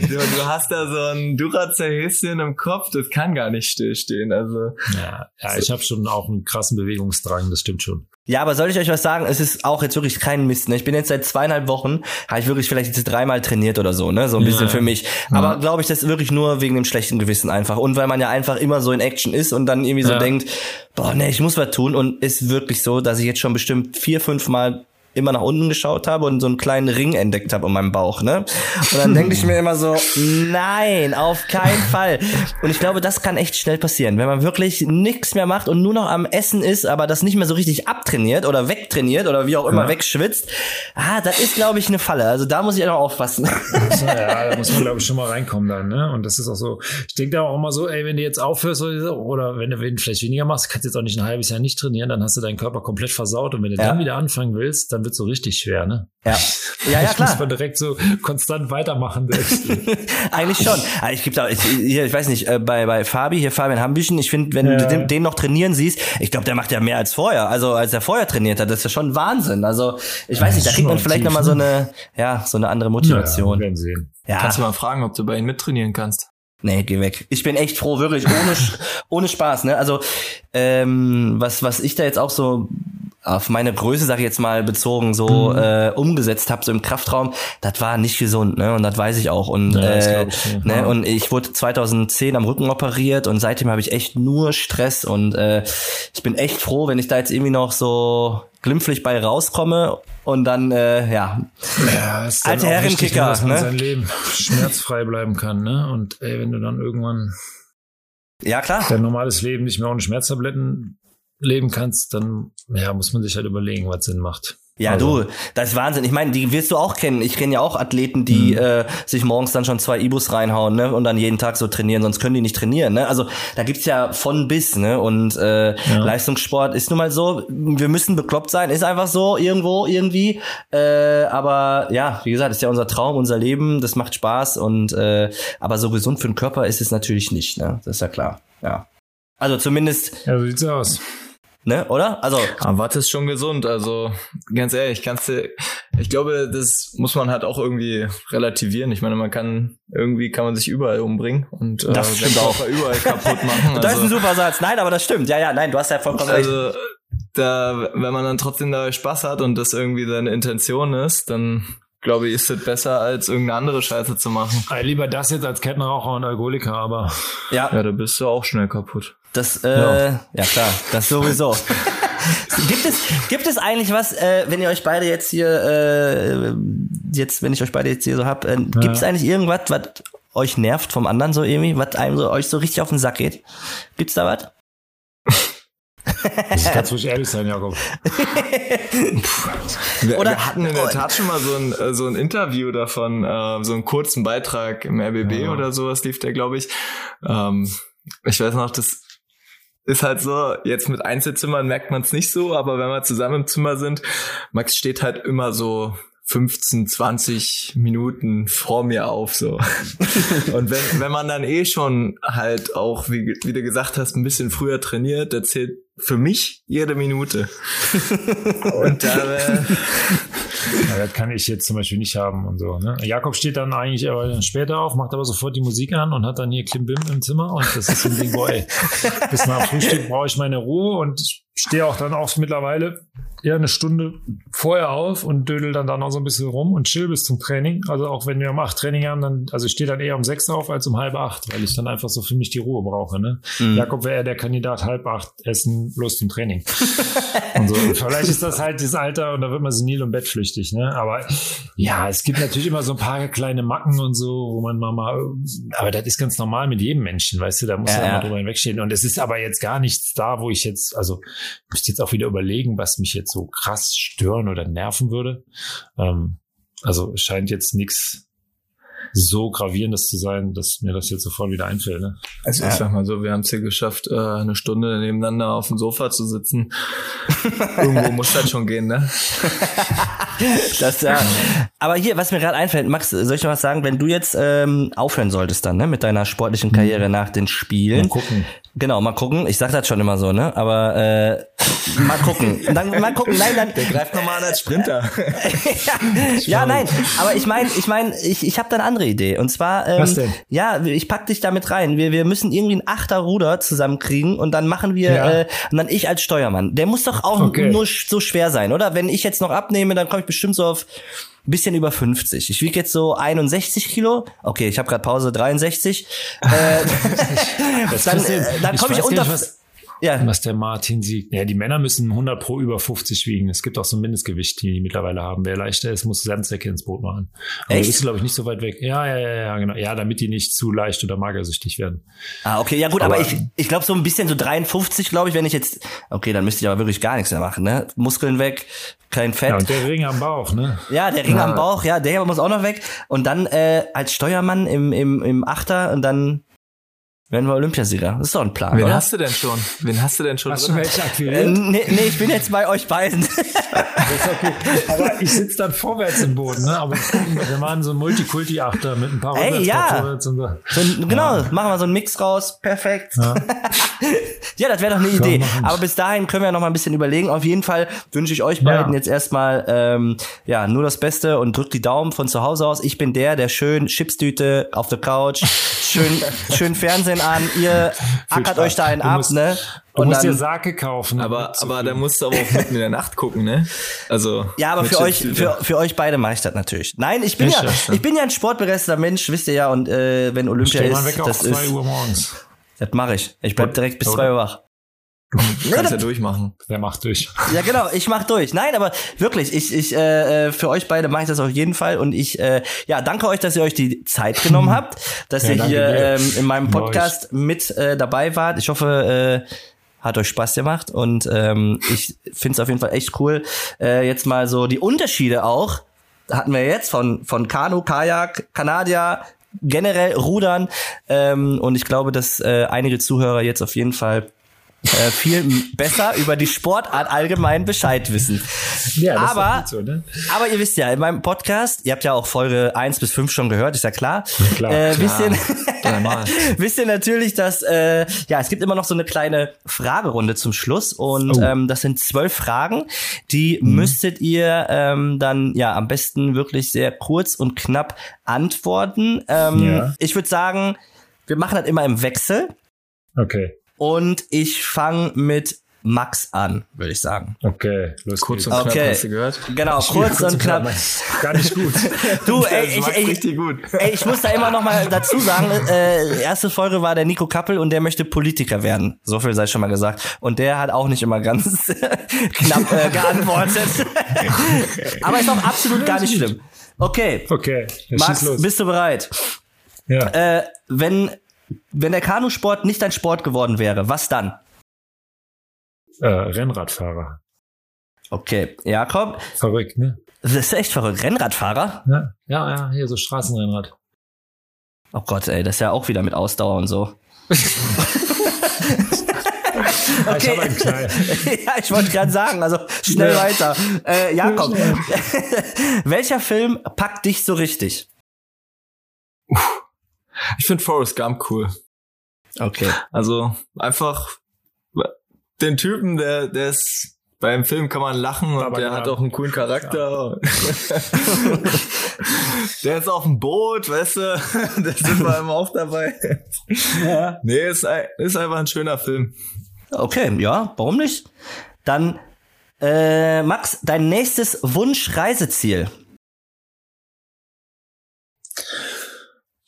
Speaker 4: du, du, hast da so ein Duracell-Häschen im Kopf, das kann gar nicht stillstehen. Also
Speaker 3: ja, ja ich habe schon auch einen krassen Bewegungsdrang, das stimmt schon.
Speaker 2: Ja, aber soll ich euch was sagen? Es ist auch jetzt wirklich kein Mist. Ne? Ich bin jetzt seit zweieinhalb Wochen, habe ich wirklich vielleicht jetzt dreimal trainiert oder so, ne? So ein bisschen ja. für mich. Aber ja. glaube ich, das ist wirklich nur wegen dem schlechten Gewissen einfach. Und weil man ja einfach immer so in Action ist und dann irgendwie so ja. denkt, boah, ne, ich muss was tun. Und ist wirklich so, dass ich jetzt schon bestimmt vier, fünf Mal immer nach unten geschaut habe und so einen kleinen Ring entdeckt habe um meinem Bauch, ne? Und dann denke ich mir immer so, nein, auf keinen Fall. Und ich glaube, das kann echt schnell passieren, wenn man wirklich nichts mehr macht und nur noch am Essen ist, aber das nicht mehr so richtig abtrainiert oder wegtrainiert oder wie auch immer ja. wegschwitzt. Ah, das ist, glaube ich, eine Falle. Also da muss ich auch aufpassen.
Speaker 3: Also, ja, da muss man, glaube ich, schon mal reinkommen dann, ne? Und das ist auch so, ich denke da auch immer so, ey, wenn du jetzt aufhörst oder wenn du vielleicht weniger machst, kannst du jetzt auch nicht ein halbes Jahr nicht trainieren, dann hast du deinen Körper komplett versaut und wenn du ja. dann wieder anfangen willst, dann dann wird so richtig schwer, ne?
Speaker 2: Ja, ja, ja klar.
Speaker 3: Muss man direkt so konstant weitermachen.
Speaker 2: Eigentlich schon. Ah, ich, gibt auch, ich, hier, ich weiß nicht, äh, bei, bei Fabi, hier Fabian Hambüchen, ich finde, wenn ja. du den, den, noch trainieren siehst, ich glaube, der macht ja mehr als vorher. Also als er vorher trainiert hat, das ist ja schon Wahnsinn. Also ich weiß nicht, da kriegt man vielleicht nochmal so ne? eine, ja, so eine andere Motivation. Ja,
Speaker 3: wir werden sehen.
Speaker 4: Ja. Kannst du mal fragen, ob du bei ihm mittrainieren kannst?
Speaker 2: Nee, geh weg. Ich bin echt froh, wirklich, ohne, ohne Spaß, ne? Also, ähm, was, was ich da jetzt auch so auf meine Größe, sag ich jetzt mal, bezogen so mhm. äh, umgesetzt habe, so im Kraftraum, das war nicht gesund, ne? Und das weiß ich auch. Und, ja, äh, ich ne? und ich wurde 2010 am Rücken operiert und seitdem habe ich echt nur Stress und äh, ich bin echt froh, wenn ich da jetzt irgendwie noch so glimpflich bei rauskomme und dann, äh, ja,
Speaker 3: ja alte Herrenkicker, dass man ne? sein Leben schmerzfrei bleiben kann, ne? Und ey, wenn du dann irgendwann
Speaker 2: ja, klar.
Speaker 3: Dein normales Leben nicht mehr ohne Schmerztabletten leben kannst, dann ja, muss man sich halt überlegen, was Sinn macht.
Speaker 2: Ja, also. du, das ist Wahnsinn. Ich meine, die wirst du auch kennen. Ich kenne ja auch Athleten, die mhm. äh, sich morgens dann schon zwei Ibus reinhauen, ne, und dann jeden Tag so trainieren, sonst können die nicht trainieren, ne? Also, da gibt's ja von bis, ne? Und äh, ja. Leistungssport ist nun mal so, wir müssen bekloppt sein, ist einfach so irgendwo irgendwie, äh, aber ja, wie gesagt, ist ja unser Traum, unser Leben, das macht Spaß und äh, aber so gesund für den Körper ist es natürlich nicht, ne? Das ist ja klar. Ja. Also zumindest
Speaker 3: Ja, so sieht's aus.
Speaker 2: Ne, oder? Also.
Speaker 4: Aber Watt ist schon gesund. Also, ganz ehrlich, kannst du, ich glaube, das muss man halt auch irgendwie relativieren. Ich meine, man kann, irgendwie kann man sich überall umbringen und
Speaker 2: äh, das stimmt auch überall kaputt machen. Also, das ist ein also super Satz. Nein, aber das stimmt. Ja, ja, nein, du hast ja vollkommen
Speaker 4: also, recht. Da, wenn man dann trotzdem dabei Spaß hat und das irgendwie seine Intention ist, dann glaube ich, ist es besser, als irgendeine andere Scheiße zu machen.
Speaker 3: Ja, lieber das jetzt als Kettenraucher und Alkoholiker, aber.
Speaker 4: Ja. Ja, da bist du auch schnell kaputt.
Speaker 2: Das, äh, ja, ja klar, das sowieso. gibt es gibt es eigentlich was, äh, wenn ihr euch beide jetzt hier äh, jetzt, wenn ich euch beide jetzt hier so hab, äh, ja. gibt es eigentlich irgendwas, was euch nervt vom anderen so irgendwie, was einem so euch so richtig auf den Sack geht? Gibt's da was?
Speaker 3: Ich kann ruhig ehrlich sein, Jakob.
Speaker 4: wir, Oder, wir hatten in der Tat schon mal so ein, äh, so ein Interview davon, äh, so einen kurzen Beitrag im RBB ja. oder sowas lief der, glaube ich. Ähm, ich weiß noch, das ist halt so, jetzt mit Einzelzimmern merkt man es nicht so, aber wenn wir zusammen im Zimmer sind, Max steht halt immer so 15, 20 Minuten vor mir auf, so. Und wenn, wenn man dann eh schon halt auch, wie, wie du gesagt hast, ein bisschen früher trainiert, der zählt für mich jede Minute.
Speaker 3: Und da, äh, ja, das kann ich jetzt zum Beispiel nicht haben und so. Ne? Jakob steht dann eigentlich aber später auf, macht aber sofort die Musik an und hat dann hier Klimbim im Zimmer und das ist ein Ding, boah, ey, bis nach Frühstück brauche ich meine Ruhe und ich stehe auch dann auch mittlerweile ja eine Stunde vorher auf und dödel dann da noch so ein bisschen rum und chill bis zum Training. Also auch wenn wir um acht Training haben, dann, also ich stehe dann eher um sechs auf als um halb acht, weil ich dann einfach so für mich die Ruhe brauche. Ne? Mhm. Jakob wäre eher der Kandidat halb acht essen, los zum Training. und so. Vielleicht ist das halt das Alter und da wird man senil und bettflüchtig. Ne? Aber ja, es gibt natürlich immer so ein paar kleine Macken und so, wo man mal, mal aber das ist ganz normal mit jedem Menschen, weißt du, da muss ja, ja mal drüber hinwegstehen. Und es ist aber jetzt gar nichts da, wo ich jetzt, also müsste jetzt auch wieder überlegen, was mich jetzt so krass stören oder nerven würde. Ähm, also scheint jetzt nichts so gravierendes zu sein, dass mir das jetzt sofort wieder einfällt. Ne?
Speaker 4: Also ich sag mal so, wir haben es hier geschafft, äh, eine Stunde nebeneinander auf dem Sofa zu sitzen. Irgendwo muss das schon gehen, ne?
Speaker 2: das, ja. Aber hier, was mir gerade einfällt, Max, soll ich noch was sagen? Wenn du jetzt ähm, aufhören solltest dann, ne, mit deiner sportlichen Karriere nach den Spielen. Mal
Speaker 3: gucken.
Speaker 2: Genau, mal gucken. Ich sag das schon immer so, ne? Aber äh, mal gucken. Dann, mal gucken. Nein, dann.
Speaker 4: Der greift nochmal an als Sprinter.
Speaker 2: ja, ja, nein. Aber ich meine, ich meine, ich, ich habe da eine andere Idee. Und zwar, ähm, Was denn? ja, ich pack dich damit rein. Wir, wir müssen irgendwie ein Achterruder zusammenkriegen und dann machen wir, ja. äh, und dann ich als Steuermann. Der muss doch auch okay. nur so schwer sein, oder? Wenn ich jetzt noch abnehme, dann komme ich bestimmt so auf bisschen über 50. Ich wiege jetzt so 61 Kilo. Okay, ich habe gerade Pause 63. äh, dann äh, dann komme ich, ich unter.
Speaker 3: Nicht, ja. was der Martin sieht. Ja, die Männer müssen 100 pro über 50 wiegen. Es gibt auch so ein Mindestgewicht, die die mittlerweile haben. Wer leichter ist, muss Sandsäcke ins Boot machen. Aber Echt? du bist, glaube ich, nicht so weit weg. Ja, ja, ja, ja, genau. Ja, damit die nicht zu leicht oder magersüchtig werden.
Speaker 2: Ah, okay, ja gut, aber, aber ich, ich glaube so ein bisschen so 53, glaube ich, wenn ich jetzt, okay, dann müsste ich aber wirklich gar nichts mehr machen, ne? Muskeln weg, kein Fett. Ja,
Speaker 3: und der Ring am Bauch, ne?
Speaker 2: Ja, der Ring ja. am Bauch, ja, der muss auch noch weg. Und dann äh, als Steuermann im, im, im Achter und dann werden wir Olympiasieger. Das ist doch ein Plan.
Speaker 4: Wen
Speaker 2: oder?
Speaker 4: hast du denn schon? Wen hast du denn schon?
Speaker 3: Hast drin? du welche aktiviert? Äh, nee,
Speaker 2: nee, ich bin jetzt bei euch beiden.
Speaker 3: ist okay. Aber ich sitze dann vorwärts im Boden, ne? Aber wir machen so ein Multikulti-Achter mit ein paar
Speaker 2: Ey, ja. vorwärts und so. so genau, ja. machen wir so einen Mix raus. Perfekt. Ja, ja das wäre doch eine Idee. Aber bis dahin können wir noch mal ein bisschen überlegen. Auf jeden Fall wünsche ich euch beiden ja. jetzt erstmal ähm, ja nur das Beste und drückt die Daumen von zu Hause aus. Ich bin der, der schön Chipstüte auf der Couch, schön, schön Fernsehen an, ihr ackert euch da einen ab, musst, ne?
Speaker 3: Und du musst dann, dir Sake kaufen.
Speaker 4: Aber, aber da musst du aber auch mitten in der Nacht gucken, ne? Also.
Speaker 2: Ja, aber für euch, für, für euch beide mache ich das natürlich. Nein, ich bin ich ja, ich bin ja ein sportbegeisterter Mensch, wisst ihr ja, und äh, wenn Olympia ist, weg das ist. Uhr morgens. Das mache ich. Ich bleib direkt bis zwei Uhr wach.
Speaker 4: Du kannst ja durchmachen.
Speaker 3: Wer macht durch?
Speaker 2: Ja, genau, ich mach durch. Nein, aber wirklich, ich, ich, äh, äh für euch beide mache ich das auf jeden Fall. Und ich, äh, ja, danke euch, dass ihr euch die Zeit genommen habt, dass ja, ihr hier ähm, in meinem Podcast mit äh, dabei wart. Ich hoffe, äh, hat euch Spaß gemacht und ähm, ich finde es auf jeden Fall echt cool. Äh, jetzt mal so die Unterschiede auch hatten wir jetzt von von Kanu, Kajak, Kanadier, generell Rudern ähm, und ich glaube, dass äh, einige Zuhörer jetzt auf jeden Fall äh, viel besser über die Sportart allgemein Bescheid wissen. Ja, das aber, ist so, ne? aber ihr wisst ja, in meinem Podcast, ihr habt ja auch Folge 1 bis 5 schon gehört, ist ja klar. klar, äh, klar. Wisst, ihr, wisst ihr natürlich, dass äh, ja, es gibt immer noch so eine kleine Fragerunde zum Schluss und oh. ähm, das sind zwölf Fragen, die mhm. müsstet ihr ähm, dann ja am besten wirklich sehr kurz und knapp antworten. Ähm, ja. Ich würde sagen, wir machen das immer im Wechsel.
Speaker 3: Okay.
Speaker 2: Und ich fange mit Max an, würde ich sagen.
Speaker 3: Okay, los
Speaker 4: Kurz und knapp, okay. hast du gehört?
Speaker 2: Genau, kurz, ja, und knapp.
Speaker 3: Gar nicht gut.
Speaker 2: du, ey, ich, ey, richtig gut. ey, ich muss da immer noch mal dazu sagen, äh, erste Folge war der Nico Kappel und der möchte Politiker werden. So viel sei schon mal gesagt. Und der hat auch nicht immer ganz knapp äh, geantwortet. Aber ist auch absolut gar nicht schlimm. Okay.
Speaker 3: Okay.
Speaker 2: Max, bist du bereit?
Speaker 3: Ja.
Speaker 2: Äh, wenn wenn der Kanusport nicht ein Sport geworden wäre, was dann?
Speaker 3: Äh, Rennradfahrer.
Speaker 2: Okay, Jakob.
Speaker 3: Verrückt, ne?
Speaker 2: Das ist echt verrückt. Rennradfahrer?
Speaker 3: Ja, ja, ja hier so Straßenrennrad.
Speaker 2: Oh Gott, ey, das ist ja auch wieder mit Ausdauer und so.
Speaker 3: okay. Ich
Speaker 2: ja, ich wollte gerade sagen, also schnell weiter. Äh, Jakob, welcher Film packt dich so richtig?
Speaker 4: Uff. Ich finde Forrest Gump cool.
Speaker 2: Okay.
Speaker 4: Also einfach den Typen, der, der ist beim Film kann man lachen und Aber der genau. hat auch einen coolen Charakter. Ja. der ist auf dem Boot, weißt du? Da sind wir immer auch dabei. Ja. Nee, ist, ist einfach ein schöner Film.
Speaker 2: Okay, ja, warum nicht? Dann, äh, Max, dein nächstes Wunsch-Reiseziel.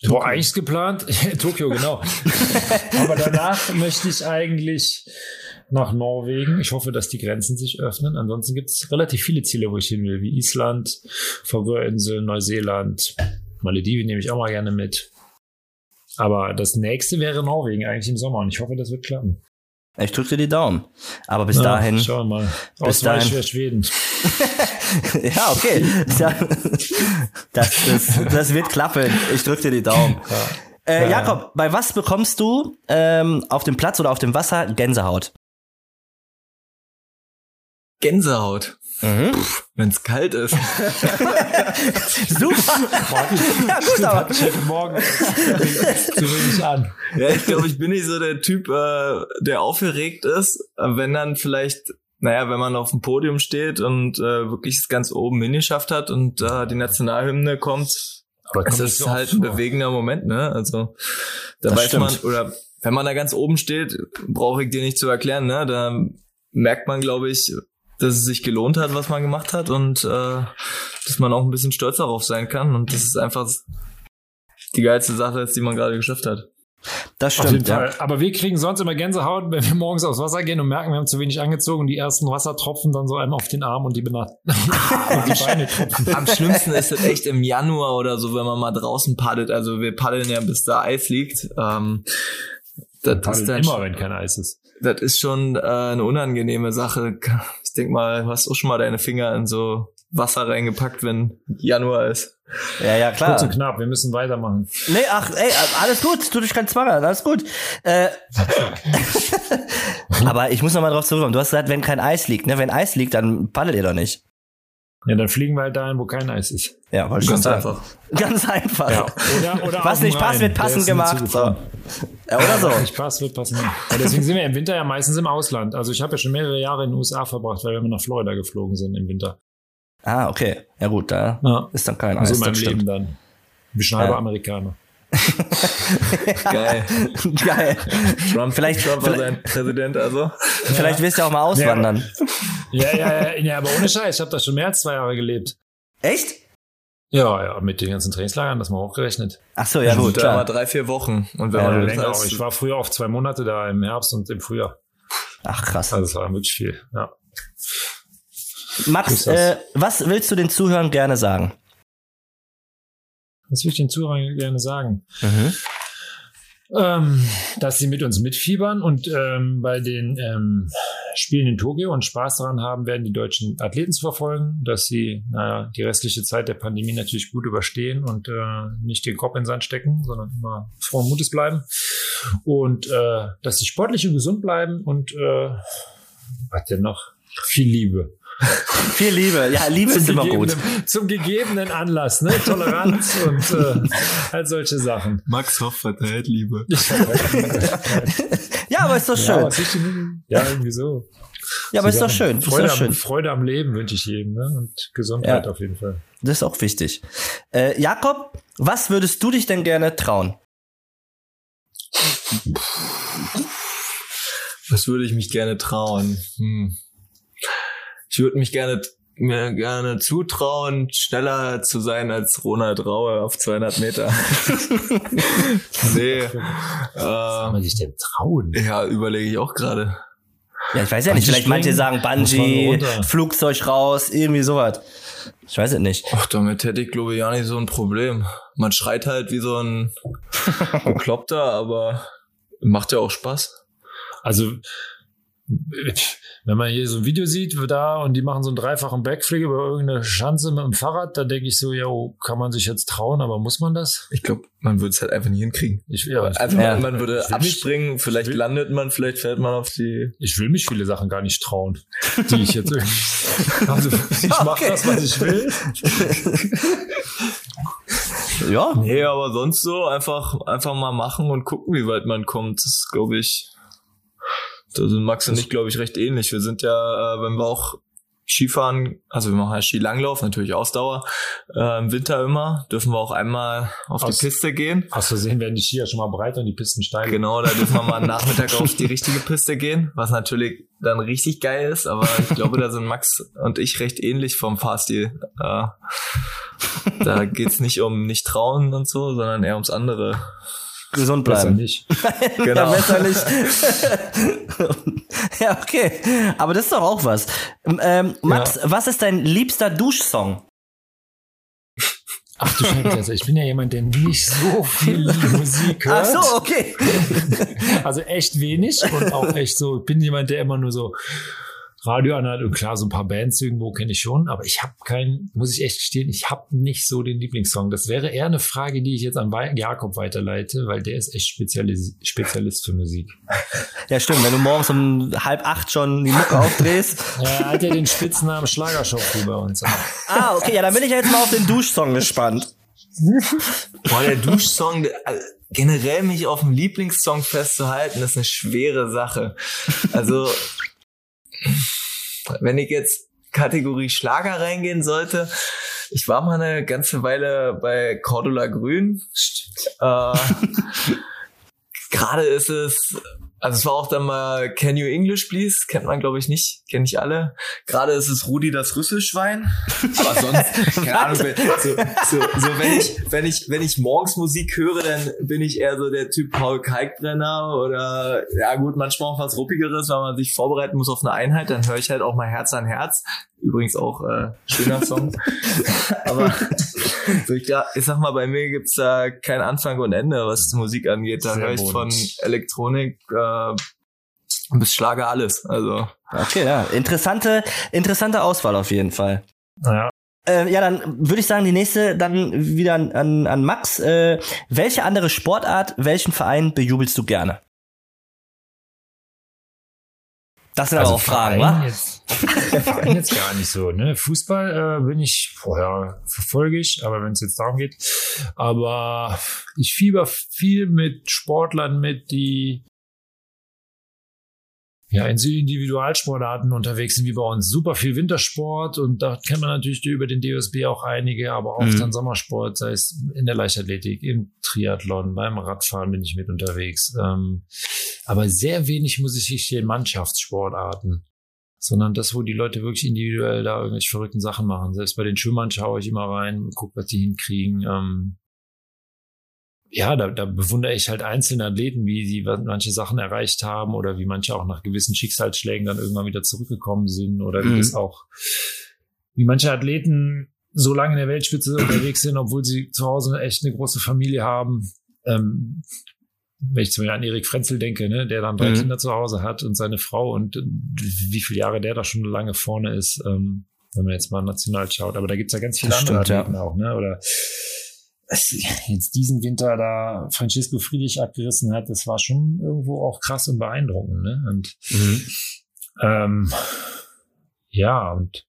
Speaker 3: Tokio. War eigentlich geplant. Tokio, genau. Aber danach möchte ich eigentlich nach Norwegen. Ich hoffe, dass die Grenzen sich öffnen. Ansonsten gibt es relativ viele Ziele, wo ich hin will, wie Island, Färöerinseln, Neuseeland, Malediven nehme ich auch mal gerne mit. Aber das nächste wäre Norwegen eigentlich im Sommer und ich hoffe, das wird klappen.
Speaker 2: Ich drücke dir die Daumen. Aber bis ja, dahin.
Speaker 3: Schauen wir mal. Bis dahin. für Schweden.
Speaker 2: ja, okay. Das, das, das wird klappen. Ich drücke dir die Daumen. Ja. Äh, Jakob, bei was bekommst du ähm, auf dem Platz oder auf dem Wasser Gänsehaut?
Speaker 4: Gänsehaut. Mhm. Wenn es kalt ist.
Speaker 2: Super.
Speaker 3: ja, gut, aber. Ich morgen zu wenig an.
Speaker 4: Ja, ich glaube, ich bin nicht so der Typ, äh, der aufgeregt ist, wenn dann vielleicht naja, wenn man auf dem Podium steht und äh, wirklich es ganz oben hingeschafft hat und äh, die Nationalhymne kommt, aber es ist halt ein bewegender Moment, ne? Also da das weiß stimmt. man, oder wenn man da ganz oben steht, brauche ich dir nicht zu erklären, ne? Da merkt man, glaube ich, dass es sich gelohnt hat, was man gemacht hat und äh, dass man auch ein bisschen stolz darauf sein kann und das ist einfach die geilste Sache ist, die man gerade geschafft hat.
Speaker 2: Das stimmt.
Speaker 3: Ja. Aber wir kriegen sonst immer Gänsehaut, wenn wir morgens aufs Wasser gehen und merken, wir haben zu wenig angezogen und die ersten Wassertropfen dann so einmal auf den Arm und die, Benacht und die Beine tropfen.
Speaker 4: Am schlimmsten ist es echt im Januar oder so, wenn man mal draußen paddelt. Also wir paddeln ja, bis da Eis liegt. Ähm,
Speaker 3: das ist dann immer, wenn kein Eis ist.
Speaker 4: Das ist schon äh, eine unangenehme Sache. Ich denk mal, du hast auch schon mal deine Finger in so Wasser reingepackt, wenn Januar ist.
Speaker 2: Ja, ja, klar.
Speaker 3: Kurz und knapp, wir müssen weitermachen.
Speaker 2: Nee, ach, ey, alles gut, tu dich kein Zwang alles gut. Äh, aber ich muss noch mal drauf zurückkommen. Du hast gesagt, wenn kein Eis liegt, ne? Wenn Eis liegt, dann paddelt ihr doch nicht.
Speaker 3: Ja, dann fliegen wir halt dahin, wo kein Eis ist.
Speaker 2: Ja, wollte Ganz einfach. Ganz einfach. Ja. Oder, oder Was nicht passt, wird passend gemacht. So. Ja, oder so.
Speaker 3: Was nicht passt, wird passend gemacht. Ja, deswegen sind wir im Winter ja meistens im Ausland. Also ich habe ja schon mehrere Jahre in den USA verbracht, weil wir nach Florida geflogen sind im Winter.
Speaker 2: Ah, okay. Ja gut, da ja. ist dann kein
Speaker 3: Eis. Also mein Leben dann. Halber ja. Amerikaner.
Speaker 4: Geil.
Speaker 2: Geil.
Speaker 4: Trump, vielleicht, Trump war sein Präsident, also.
Speaker 2: Vielleicht willst du auch mal auswandern.
Speaker 3: Ja, ja, ja, ja, aber ohne Scheiß, ich habe da schon mehr als zwei Jahre gelebt.
Speaker 2: Echt?
Speaker 3: Ja, ja, mit den ganzen Trainingslagern, das mal hochgerechnet.
Speaker 2: Ach so, ja gut,
Speaker 4: klar. Da drei, vier Wochen. Und wenn ja, man
Speaker 3: länger auch. Ich war früher auch zwei Monate da im Herbst und im Frühjahr.
Speaker 2: Ach krass.
Speaker 3: Also das war wirklich viel, ja.
Speaker 2: Max, äh, was willst du den Zuhörern gerne sagen?
Speaker 3: Was will ich den Zuhörern gerne sagen?
Speaker 2: Mhm.
Speaker 3: ähm, dass sie mit uns mitfiebern und ähm, bei den ähm, Spielen in Tokio und Spaß daran haben werden, die deutschen Athleten zu verfolgen, dass sie naja, die restliche Zeit der Pandemie natürlich gut überstehen und äh, nicht den Kopf in den Sand stecken, sondern immer frohen Mutes bleiben und äh, dass sie sportlich und gesund bleiben und äh, was denn noch? Viel Liebe.
Speaker 2: Viel Liebe. Ja, Liebe ist immer gut.
Speaker 3: Zum gegebenen Anlass, ne? Toleranz und äh, all solche Sachen.
Speaker 4: Max Hoff verteilt Liebe.
Speaker 2: ja, aber ist doch schön.
Speaker 3: Ja, ja irgendwie so.
Speaker 2: Ja, aber ist doch schön.
Speaker 3: Freude,
Speaker 2: ist doch schön.
Speaker 3: Am, Freude am Leben wünsche ich jedem, ne? Und Gesundheit ja. auf jeden Fall.
Speaker 2: Das ist auch wichtig. Äh, Jakob, was würdest du dich denn gerne trauen?
Speaker 4: Was würde ich mich gerne trauen? Hm ich würde mich gerne mir gerne zutrauen, schneller zu sein als Ronald Raue auf 200 Meter. nee.
Speaker 3: Was soll man sich denn trauen?
Speaker 4: Ja, überlege ich auch gerade.
Speaker 2: Ja, ich weiß ja nicht. Vielleicht manche sagen Bungee, Flugzeug raus, irgendwie sowas. Ich weiß es nicht.
Speaker 4: Ach, damit hätte ich glaube ich ja nicht so ein Problem. Man schreit halt wie so ein Bekloppter, aber macht ja auch Spaß.
Speaker 3: Also wenn man hier so ein Video sieht, da und die machen so einen dreifachen Backflip über irgendeine Schanze mit dem Fahrrad, da denke ich so, ja, kann man sich jetzt trauen, aber muss man das?
Speaker 4: Ich glaube, man würde es halt einfach nicht hinkriegen.
Speaker 3: Ich, ja,
Speaker 4: einfach, ja. man würde abspringen, mich, vielleicht will, landet man, vielleicht fällt man auf die.
Speaker 3: Ich will mich viele Sachen gar nicht trauen, die ich jetzt irgendwie. also ich mache okay. das, was ich will.
Speaker 4: ja. Nee, aber sonst so einfach, einfach mal machen und gucken, wie weit man kommt. Das ist, glaube ich, da sind Max und ich, glaube ich, recht ähnlich. Wir sind ja, äh, wenn wir auch Skifahren, also wir machen ja Skilanglauf, natürlich Ausdauer, äh, im Winter immer, dürfen wir auch einmal auf aus, die Piste gehen.
Speaker 3: Aus Versehen werden die Skier schon mal breit und die Pisten steil.
Speaker 4: Genau, da dürfen wir mal am Nachmittag auf die richtige Piste gehen, was natürlich dann richtig geil ist, aber ich glaube, da sind Max und ich recht ähnlich vom Fahrstil. Äh, da geht's nicht um nicht trauen und so, sondern eher ums andere
Speaker 2: gesund bleiben.
Speaker 3: Besser nicht.
Speaker 2: genau. ja, besser nicht. ja, okay. Aber das ist doch auch was. Ähm, Max, ja. was ist dein liebster Duschsong?
Speaker 3: Ach du Scheiße, ich bin ja jemand, der nicht so viel Musik hört.
Speaker 2: Ach so, okay.
Speaker 3: Also echt wenig und auch echt so, ich bin jemand, der immer nur so Radio anhat und klar, so ein paar Bands irgendwo kenne ich schon, aber ich habe keinen, muss ich echt gestehen, ich habe nicht so den Lieblingssong. Das wäre eher eine Frage, die ich jetzt an Jakob weiterleite, weil der ist echt Spezialis Spezialist für Musik.
Speaker 2: Ja, stimmt, wenn du morgens um halb acht schon die Mucke aufdrehst.
Speaker 3: ja, er hat ja den Spitznamen Schlagerschopf bei uns.
Speaker 2: ah, okay, ja, dann bin ich jetzt mal auf den Duschsong gespannt.
Speaker 4: Boah, der Duschsong, also generell mich auf dem Lieblingssong festzuhalten, ist eine schwere Sache. Also wenn ich jetzt Kategorie Schlager reingehen sollte, ich war mal eine ganze Weile bei Cordula Grün. Äh, Gerade ist es also es war auch dann mal Can You English Please? Kennt man glaube ich nicht, kenne ich alle. Gerade ist es Rudi das Rüsselschwein. Aber sonst, keine Ahnung, so, so, so wenn ich, wenn ich, wenn ich morgens Musik höre, dann bin ich eher so der Typ Paul Kalkbrenner oder ja gut, manchmal auch was Ruppigeres, wenn man sich vorbereiten muss auf eine Einheit, dann höre ich halt auch mal Herz an Herz. Übrigens auch äh, schöner Song. Aber so ich, ich sag mal, bei mir gibt's da kein Anfang und Ende, was Musik angeht. Da höre ich von Elektronik äh, bis Schlager alles. Also.
Speaker 2: Okay, ja. Interessante, interessante Auswahl auf jeden Fall.
Speaker 3: Ja.
Speaker 2: Äh, ja, dann würde ich sagen, die nächste dann wieder an, an, an Max. Äh, welche andere Sportart, welchen Verein bejubelst du gerne? Das sind also aber auch Fragen, wa?
Speaker 3: Jetzt, Verein jetzt gar nicht so. Ne? Fußball äh, bin ich vorher verfolge ich, aber wenn es jetzt darum geht. Aber ich fieber viel mit Sportlern mit, die ja, in Individualsportarten unterwegs sind wie bei uns. Super viel Wintersport und da kennt man natürlich über den DOSB auch einige, aber auch mhm. dann Sommersport, sei es in der Leichtathletik, im Triathlon, beim Radfahren bin ich mit unterwegs. Ähm, aber sehr wenig muss ich in Mannschaftssportarten, sondern das, wo die Leute wirklich individuell da irgendwelche verrückten Sachen machen. Selbst bei den Schwimmern schaue ich immer rein und gucke, was die hinkriegen. Ähm, ja, da, da bewundere ich halt einzelne Athleten, wie sie manche Sachen erreicht haben oder wie manche auch nach gewissen Schicksalsschlägen dann irgendwann wieder zurückgekommen sind oder wie mhm. das auch, wie manche Athleten so lange in der Weltspitze unterwegs sind, obwohl sie zu Hause echt eine große Familie haben. Ähm, wenn ich zum Beispiel an Erik Frenzel denke, ne, der dann drei mhm. Kinder zu Hause hat und seine Frau und wie viele Jahre der da schon lange vorne ist, ähm, wenn man jetzt mal national schaut. Aber da gibt's ja ganz viele das andere stimmt, Athleten ja. auch, ne? Oder jetzt diesen Winter da Francisco Friedrich abgerissen hat, das war schon irgendwo auch krass und beeindruckend, ne? Und mhm. ähm, ja, und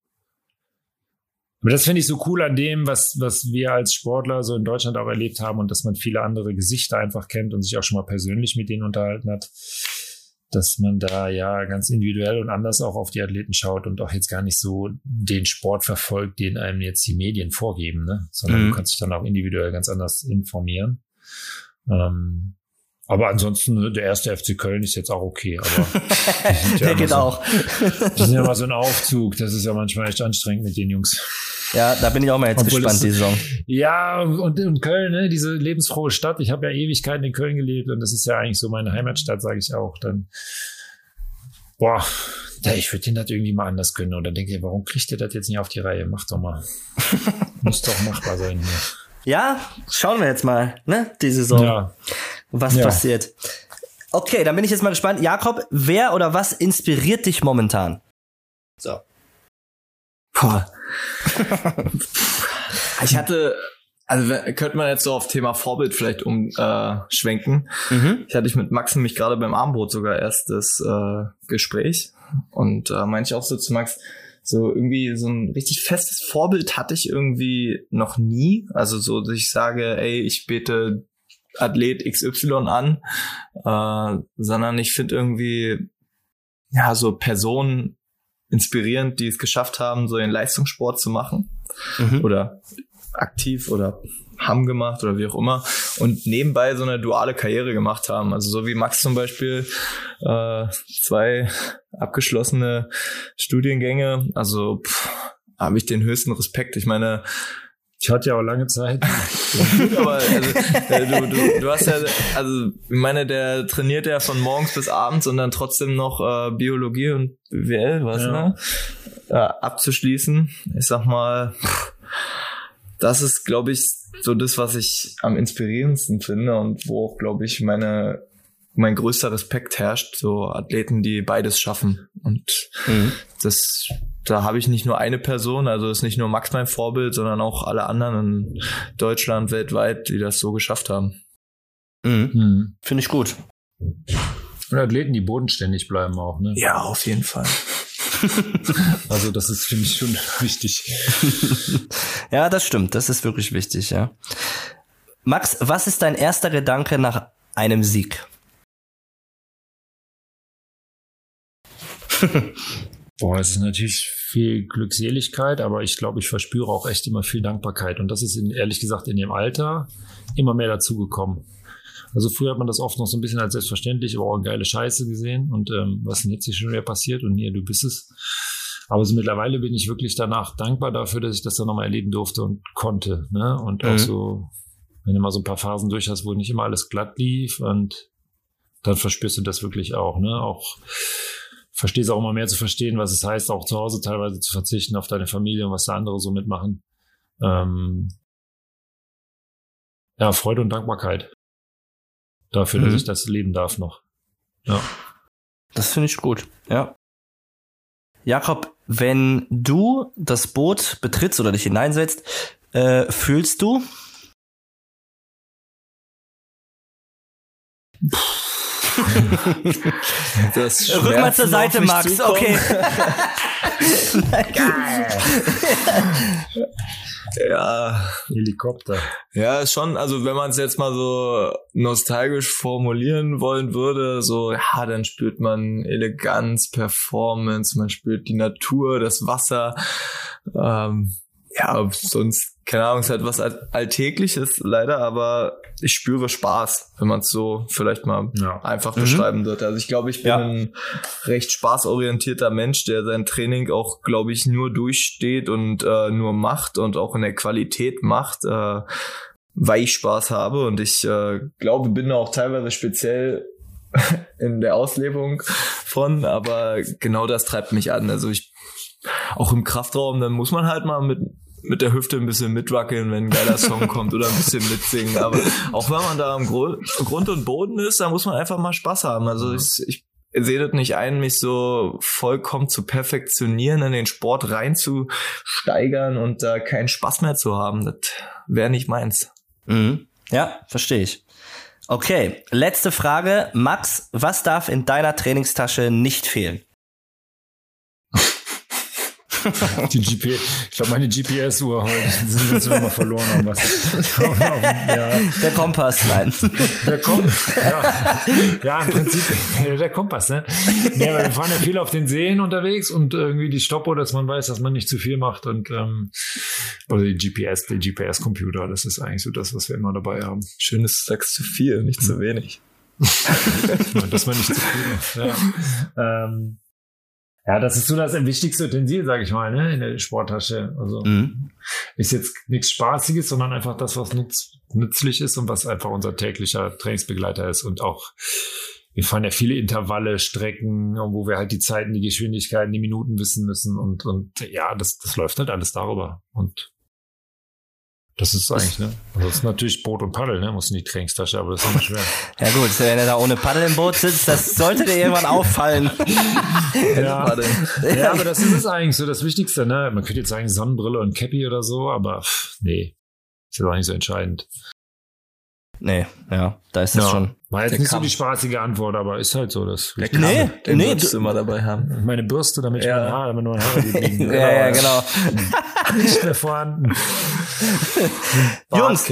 Speaker 3: aber das finde ich so cool an dem, was, was wir als Sportler so in Deutschland auch erlebt haben und dass man viele andere Gesichter einfach kennt und sich auch schon mal persönlich mit denen unterhalten hat, dass man da ja ganz individuell und anders auch auf die Athleten schaut und auch jetzt gar nicht so den Sport verfolgt, den einem jetzt die Medien vorgeben, ne? sondern mhm. du kannst dich dann auch individuell ganz anders informieren. Ähm, aber ansonsten, ne, der erste FC Köln ist jetzt auch okay. Aber
Speaker 2: der geht so, auch.
Speaker 3: die sind ja mal so ein Aufzug. Das ist ja manchmal echt anstrengend mit den Jungs.
Speaker 2: Ja, da bin ich auch mal jetzt Obwohl gespannt, die Saison.
Speaker 3: Ja, und, und Köln, ne, diese lebensfrohe Stadt. Ich habe ja Ewigkeiten in Köln gelebt und das ist ja eigentlich so meine Heimatstadt, sage ich auch. Dann, boah, ja, ich würde den das irgendwie mal anders können. Und dann denke ich, warum kriegt ihr das jetzt nicht auf die Reihe? Macht doch mal. Muss doch machbar sein hier.
Speaker 2: Ja, schauen wir jetzt mal, ne, die Saison. Ja. Was ja. passiert. Okay, dann bin ich jetzt mal gespannt. Jakob, wer oder was inspiriert dich momentan?
Speaker 4: So. Boah. ich hatte, also könnte man jetzt so auf Thema Vorbild vielleicht umschwenken. Äh, mhm. Ich hatte ich mit Max nämlich gerade beim Armbrot sogar erst das äh, Gespräch und äh, meinte ich auch so zu Max, so irgendwie so ein richtig festes Vorbild hatte ich irgendwie noch nie. Also so, dass ich sage, ey, ich bete Athlet XY an, äh, sondern ich finde irgendwie ja so Personen inspirierend, die es geschafft haben, so den Leistungssport zu machen mhm. oder aktiv oder haben gemacht oder wie auch immer und nebenbei so eine duale Karriere gemacht haben. Also so wie Max zum Beispiel äh, zwei abgeschlossene Studiengänge. Also habe ich den höchsten Respekt. Ich meine,
Speaker 3: ich hatte ja auch lange Zeit.
Speaker 4: aber also, du, du, du hast ja, also ich meine, der trainiert ja von morgens bis abends und dann trotzdem noch äh, Biologie und BWL, was ja. ne? Äh, abzuschließen. Ich sag mal, das ist, glaube ich, so das, was ich am inspirierendsten finde und wo auch, glaube ich, meine mein größter Respekt herrscht, so Athleten, die beides schaffen. Und mhm. das da habe ich nicht nur eine Person, also ist nicht nur Max mein Vorbild, sondern auch alle anderen in Deutschland, weltweit, die das so geschafft haben.
Speaker 2: Mhm. Mhm. Finde ich gut.
Speaker 3: Und Athleten, die bodenständig bleiben auch, ne?
Speaker 4: Ja, auf jeden Fall.
Speaker 3: also das ist, finde ich, schon wichtig.
Speaker 2: ja, das stimmt. Das ist wirklich wichtig, ja. Max, was ist dein erster Gedanke nach einem Sieg?
Speaker 3: Boah, es ist natürlich viel Glückseligkeit, aber ich glaube, ich verspüre auch echt immer viel Dankbarkeit. Und das ist in, ehrlich gesagt in dem Alter immer mehr dazugekommen. Also früher hat man das oft noch so ein bisschen als selbstverständlich, aber auch geile Scheiße gesehen. Und ähm, was denn jetzt hier schon wieder passiert? Und nee, du bist es. Aber so mittlerweile bin ich wirklich danach dankbar dafür, dass ich das dann nochmal erleben durfte und konnte. Ne? Und mhm. auch so, wenn du mal so ein paar Phasen durch hast, wo nicht immer alles glatt lief und dann verspürst du das wirklich auch. Ne? Auch verstehe es auch immer mehr zu verstehen, was es heißt, auch zu Hause teilweise zu verzichten auf deine Familie und was da andere so mitmachen. Ähm, ja, Freude und Dankbarkeit dafür, mhm. dass ich das leben darf noch. Ja.
Speaker 2: Das finde ich gut, ja. Jakob, wenn du das Boot betrittst oder dich hineinsetzt, äh, fühlst du? Puh das Rück mal zur Seite, Max. Zukommen. Okay.
Speaker 4: Geil. ja.
Speaker 3: Helikopter.
Speaker 4: Ja, schon, also wenn man es jetzt mal so nostalgisch formulieren wollen würde, so, ja, dann spürt man Eleganz, Performance, man spürt die Natur, das Wasser. Ähm, ja, sonst keine Ahnung, es ist halt was Alltägliches leider, aber ich spüre Spaß, wenn man es so vielleicht mal ja. einfach mhm. beschreiben wird. Also ich glaube, ich bin ja. ein recht spaßorientierter Mensch, der sein Training auch, glaube ich, nur durchsteht und äh, nur macht und auch in der Qualität macht, äh, weil ich Spaß habe. Und ich äh, glaube, bin auch teilweise speziell in der Auslebung von, aber genau das treibt mich an. Also ich auch im Kraftraum, dann muss man halt mal mit mit der Hüfte ein bisschen mitwackeln, wenn ein geiler Song kommt oder ein bisschen mitsingen. Aber auch wenn man da am Grund und Boden ist, da muss man einfach mal Spaß haben. Also ich, ich sehe das nicht ein, mich so vollkommen zu perfektionieren, in den Sport reinzusteigern und da keinen Spaß mehr zu haben. Das wäre nicht meins.
Speaker 2: Mhm. Ja, verstehe ich. Okay, letzte Frage. Max, was darf in deiner Trainingstasche nicht fehlen?
Speaker 3: Die GP, ich glaube, meine GPS-Uhr heute sind jetzt immer verloren haben. Was.
Speaker 2: ja. Der Kompass, nein.
Speaker 3: Der Kompass, ja. ja, im Prinzip der Kompass, ne? Ja, weil wir fahren ja viel auf den Seen unterwegs und irgendwie die Stoppuhr, dass man weiß, dass man nicht zu viel macht und ähm, oder die GPS, der GPS-Computer, das ist eigentlich so das, was wir immer dabei haben.
Speaker 4: Schönes 6 zu 4, nicht zu wenig.
Speaker 3: dass man nicht zu viel macht. Ja. Ähm, ja, das ist so das wichtigste Utensil, sage ich mal, ne, in der Sporttasche. Also mhm. ist jetzt nichts Spaßiges, sondern einfach das, was nutz, nützlich ist und was einfach unser täglicher Trainingsbegleiter ist. Und auch, wir fahren ja viele Intervalle, Strecken, wo wir halt die Zeiten, die Geschwindigkeiten, die Minuten wissen müssen. Und, und ja, das, das läuft halt alles darüber. Und das ist eigentlich, ne? Also das ist natürlich Boot und Paddel, ne? Muss in die Trainingstasche, aber das ist immer schwer.
Speaker 2: ja gut, wenn er da ohne Paddel im Boot sitzt, das sollte dir irgendwann auffallen.
Speaker 3: ja. ja, aber das ist es eigentlich so das Wichtigste, ne? Man könnte jetzt sagen Sonnenbrille und Cappy oder so, aber pff, nee, ist ja auch nicht so entscheidend.
Speaker 2: Nee, ja, da ist das ja. schon.
Speaker 3: War jetzt nicht so die spaßige Antwort, aber ist halt so. Das
Speaker 2: der nee,
Speaker 4: den
Speaker 2: nee,
Speaker 4: du immer dabei haben.
Speaker 3: Meine Bürste, damit ja. ich meine Haare, damit nur Haare liegen.
Speaker 2: ja, ja, genau.
Speaker 3: nicht mehr vorhanden.
Speaker 2: Jungs,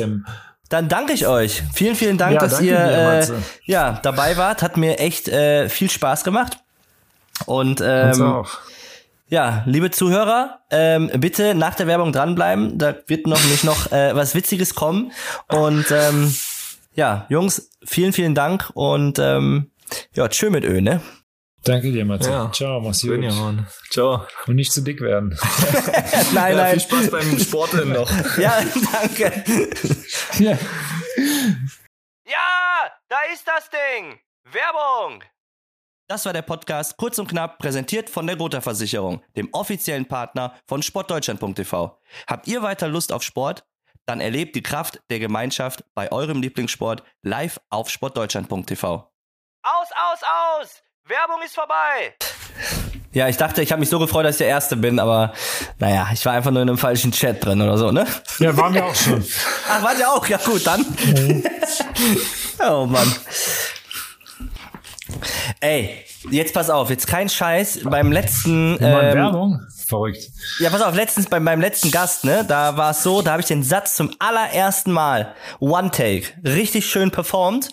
Speaker 2: dann danke ich euch. Vielen, vielen Dank, ja, dass ihr dir, äh, ja, dabei wart. Hat mir echt äh, viel Spaß gemacht. Und ähm. Ja, liebe Zuhörer, ähm, bitte nach der Werbung dranbleiben. Da wird noch nicht noch äh, was Witziges kommen. Und ähm, ja, Jungs, vielen, vielen Dank und ähm, ja, tschö mit Ö, ne?
Speaker 3: Danke dir, Matze. Ja. Ciao, mach's gut.
Speaker 4: Benjamin. Ciao.
Speaker 3: Und nicht zu dick werden.
Speaker 2: nein, ja, nein.
Speaker 4: Viel Spaß beim Sporteln noch.
Speaker 2: ja, danke. ja. ja, da ist das Ding. Werbung. Das war der Podcast kurz und knapp präsentiert von der Gotha Versicherung, dem offiziellen Partner von sportdeutschland.tv. Habt ihr weiter Lust auf Sport? Dann erlebt die Kraft der Gemeinschaft bei eurem Lieblingssport live auf sportdeutschland.tv. Aus, aus, aus! Werbung ist vorbei! Ja, ich dachte, ich habe mich so gefreut, dass ich der Erste bin, aber naja, ich war einfach nur in einem falschen Chat drin oder so, ne?
Speaker 3: Ja, waren wir auch schon.
Speaker 2: Ach, waren wir auch? Ja gut, dann. oh Mann. Ey, jetzt pass auf, jetzt kein Scheiß. Beim letzten.
Speaker 3: Ähm, Werbung? Verrückt.
Speaker 2: Ja, pass auf, letztens beim, beim letzten Gast, ne, da war es so, da habe ich den Satz zum allerersten Mal, One Take, richtig schön performt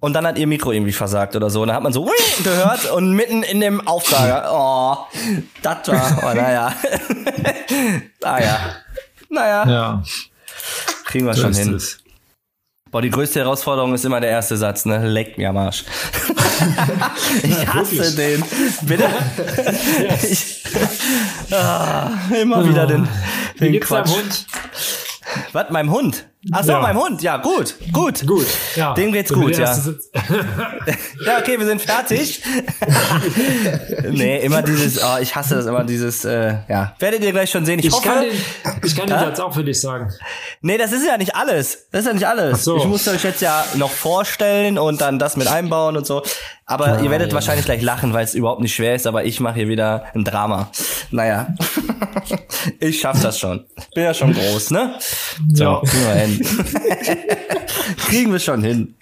Speaker 2: und dann hat ihr Mikro irgendwie versagt oder so. Und dann hat man so gehört und mitten in dem Aufsager, oh, das war, oh, naja. naja. Naja.
Speaker 3: Ja.
Speaker 2: Kriegen wir so schon hin. Es. Boah, die größte Herausforderung ist immer der erste Satz, ne? Leck mir am Arsch. ich hasse den. Bitte? ich, ah, immer wieder den, den
Speaker 3: Wie Quatsch. Hund?
Speaker 2: Was, meinem Hund? Ach so, ja. meinem Hund. Ja, gut, gut.
Speaker 3: Gut, ja.
Speaker 2: Dem geht's gut, ja. ja, okay, wir sind fertig. nee, immer dieses, oh, ich hasse das immer, dieses, äh, ja. Werdet ihr gleich schon sehen. Ich, ich hoffe.
Speaker 3: Kann den, ich kann den Satz auch für dich sagen.
Speaker 2: Nee, das ist ja nicht alles. Das ist ja nicht alles. So. Ich muss euch jetzt ja noch vorstellen und dann das mit einbauen und so. Aber ah, ihr werdet ja. wahrscheinlich gleich lachen, weil es überhaupt nicht schwer ist, aber ich mache hier wieder ein Drama. Naja. ich schaff das schon. Bin ja schon groß, ne? So, ja. kriegen wir hin. kriegen wir schon hin.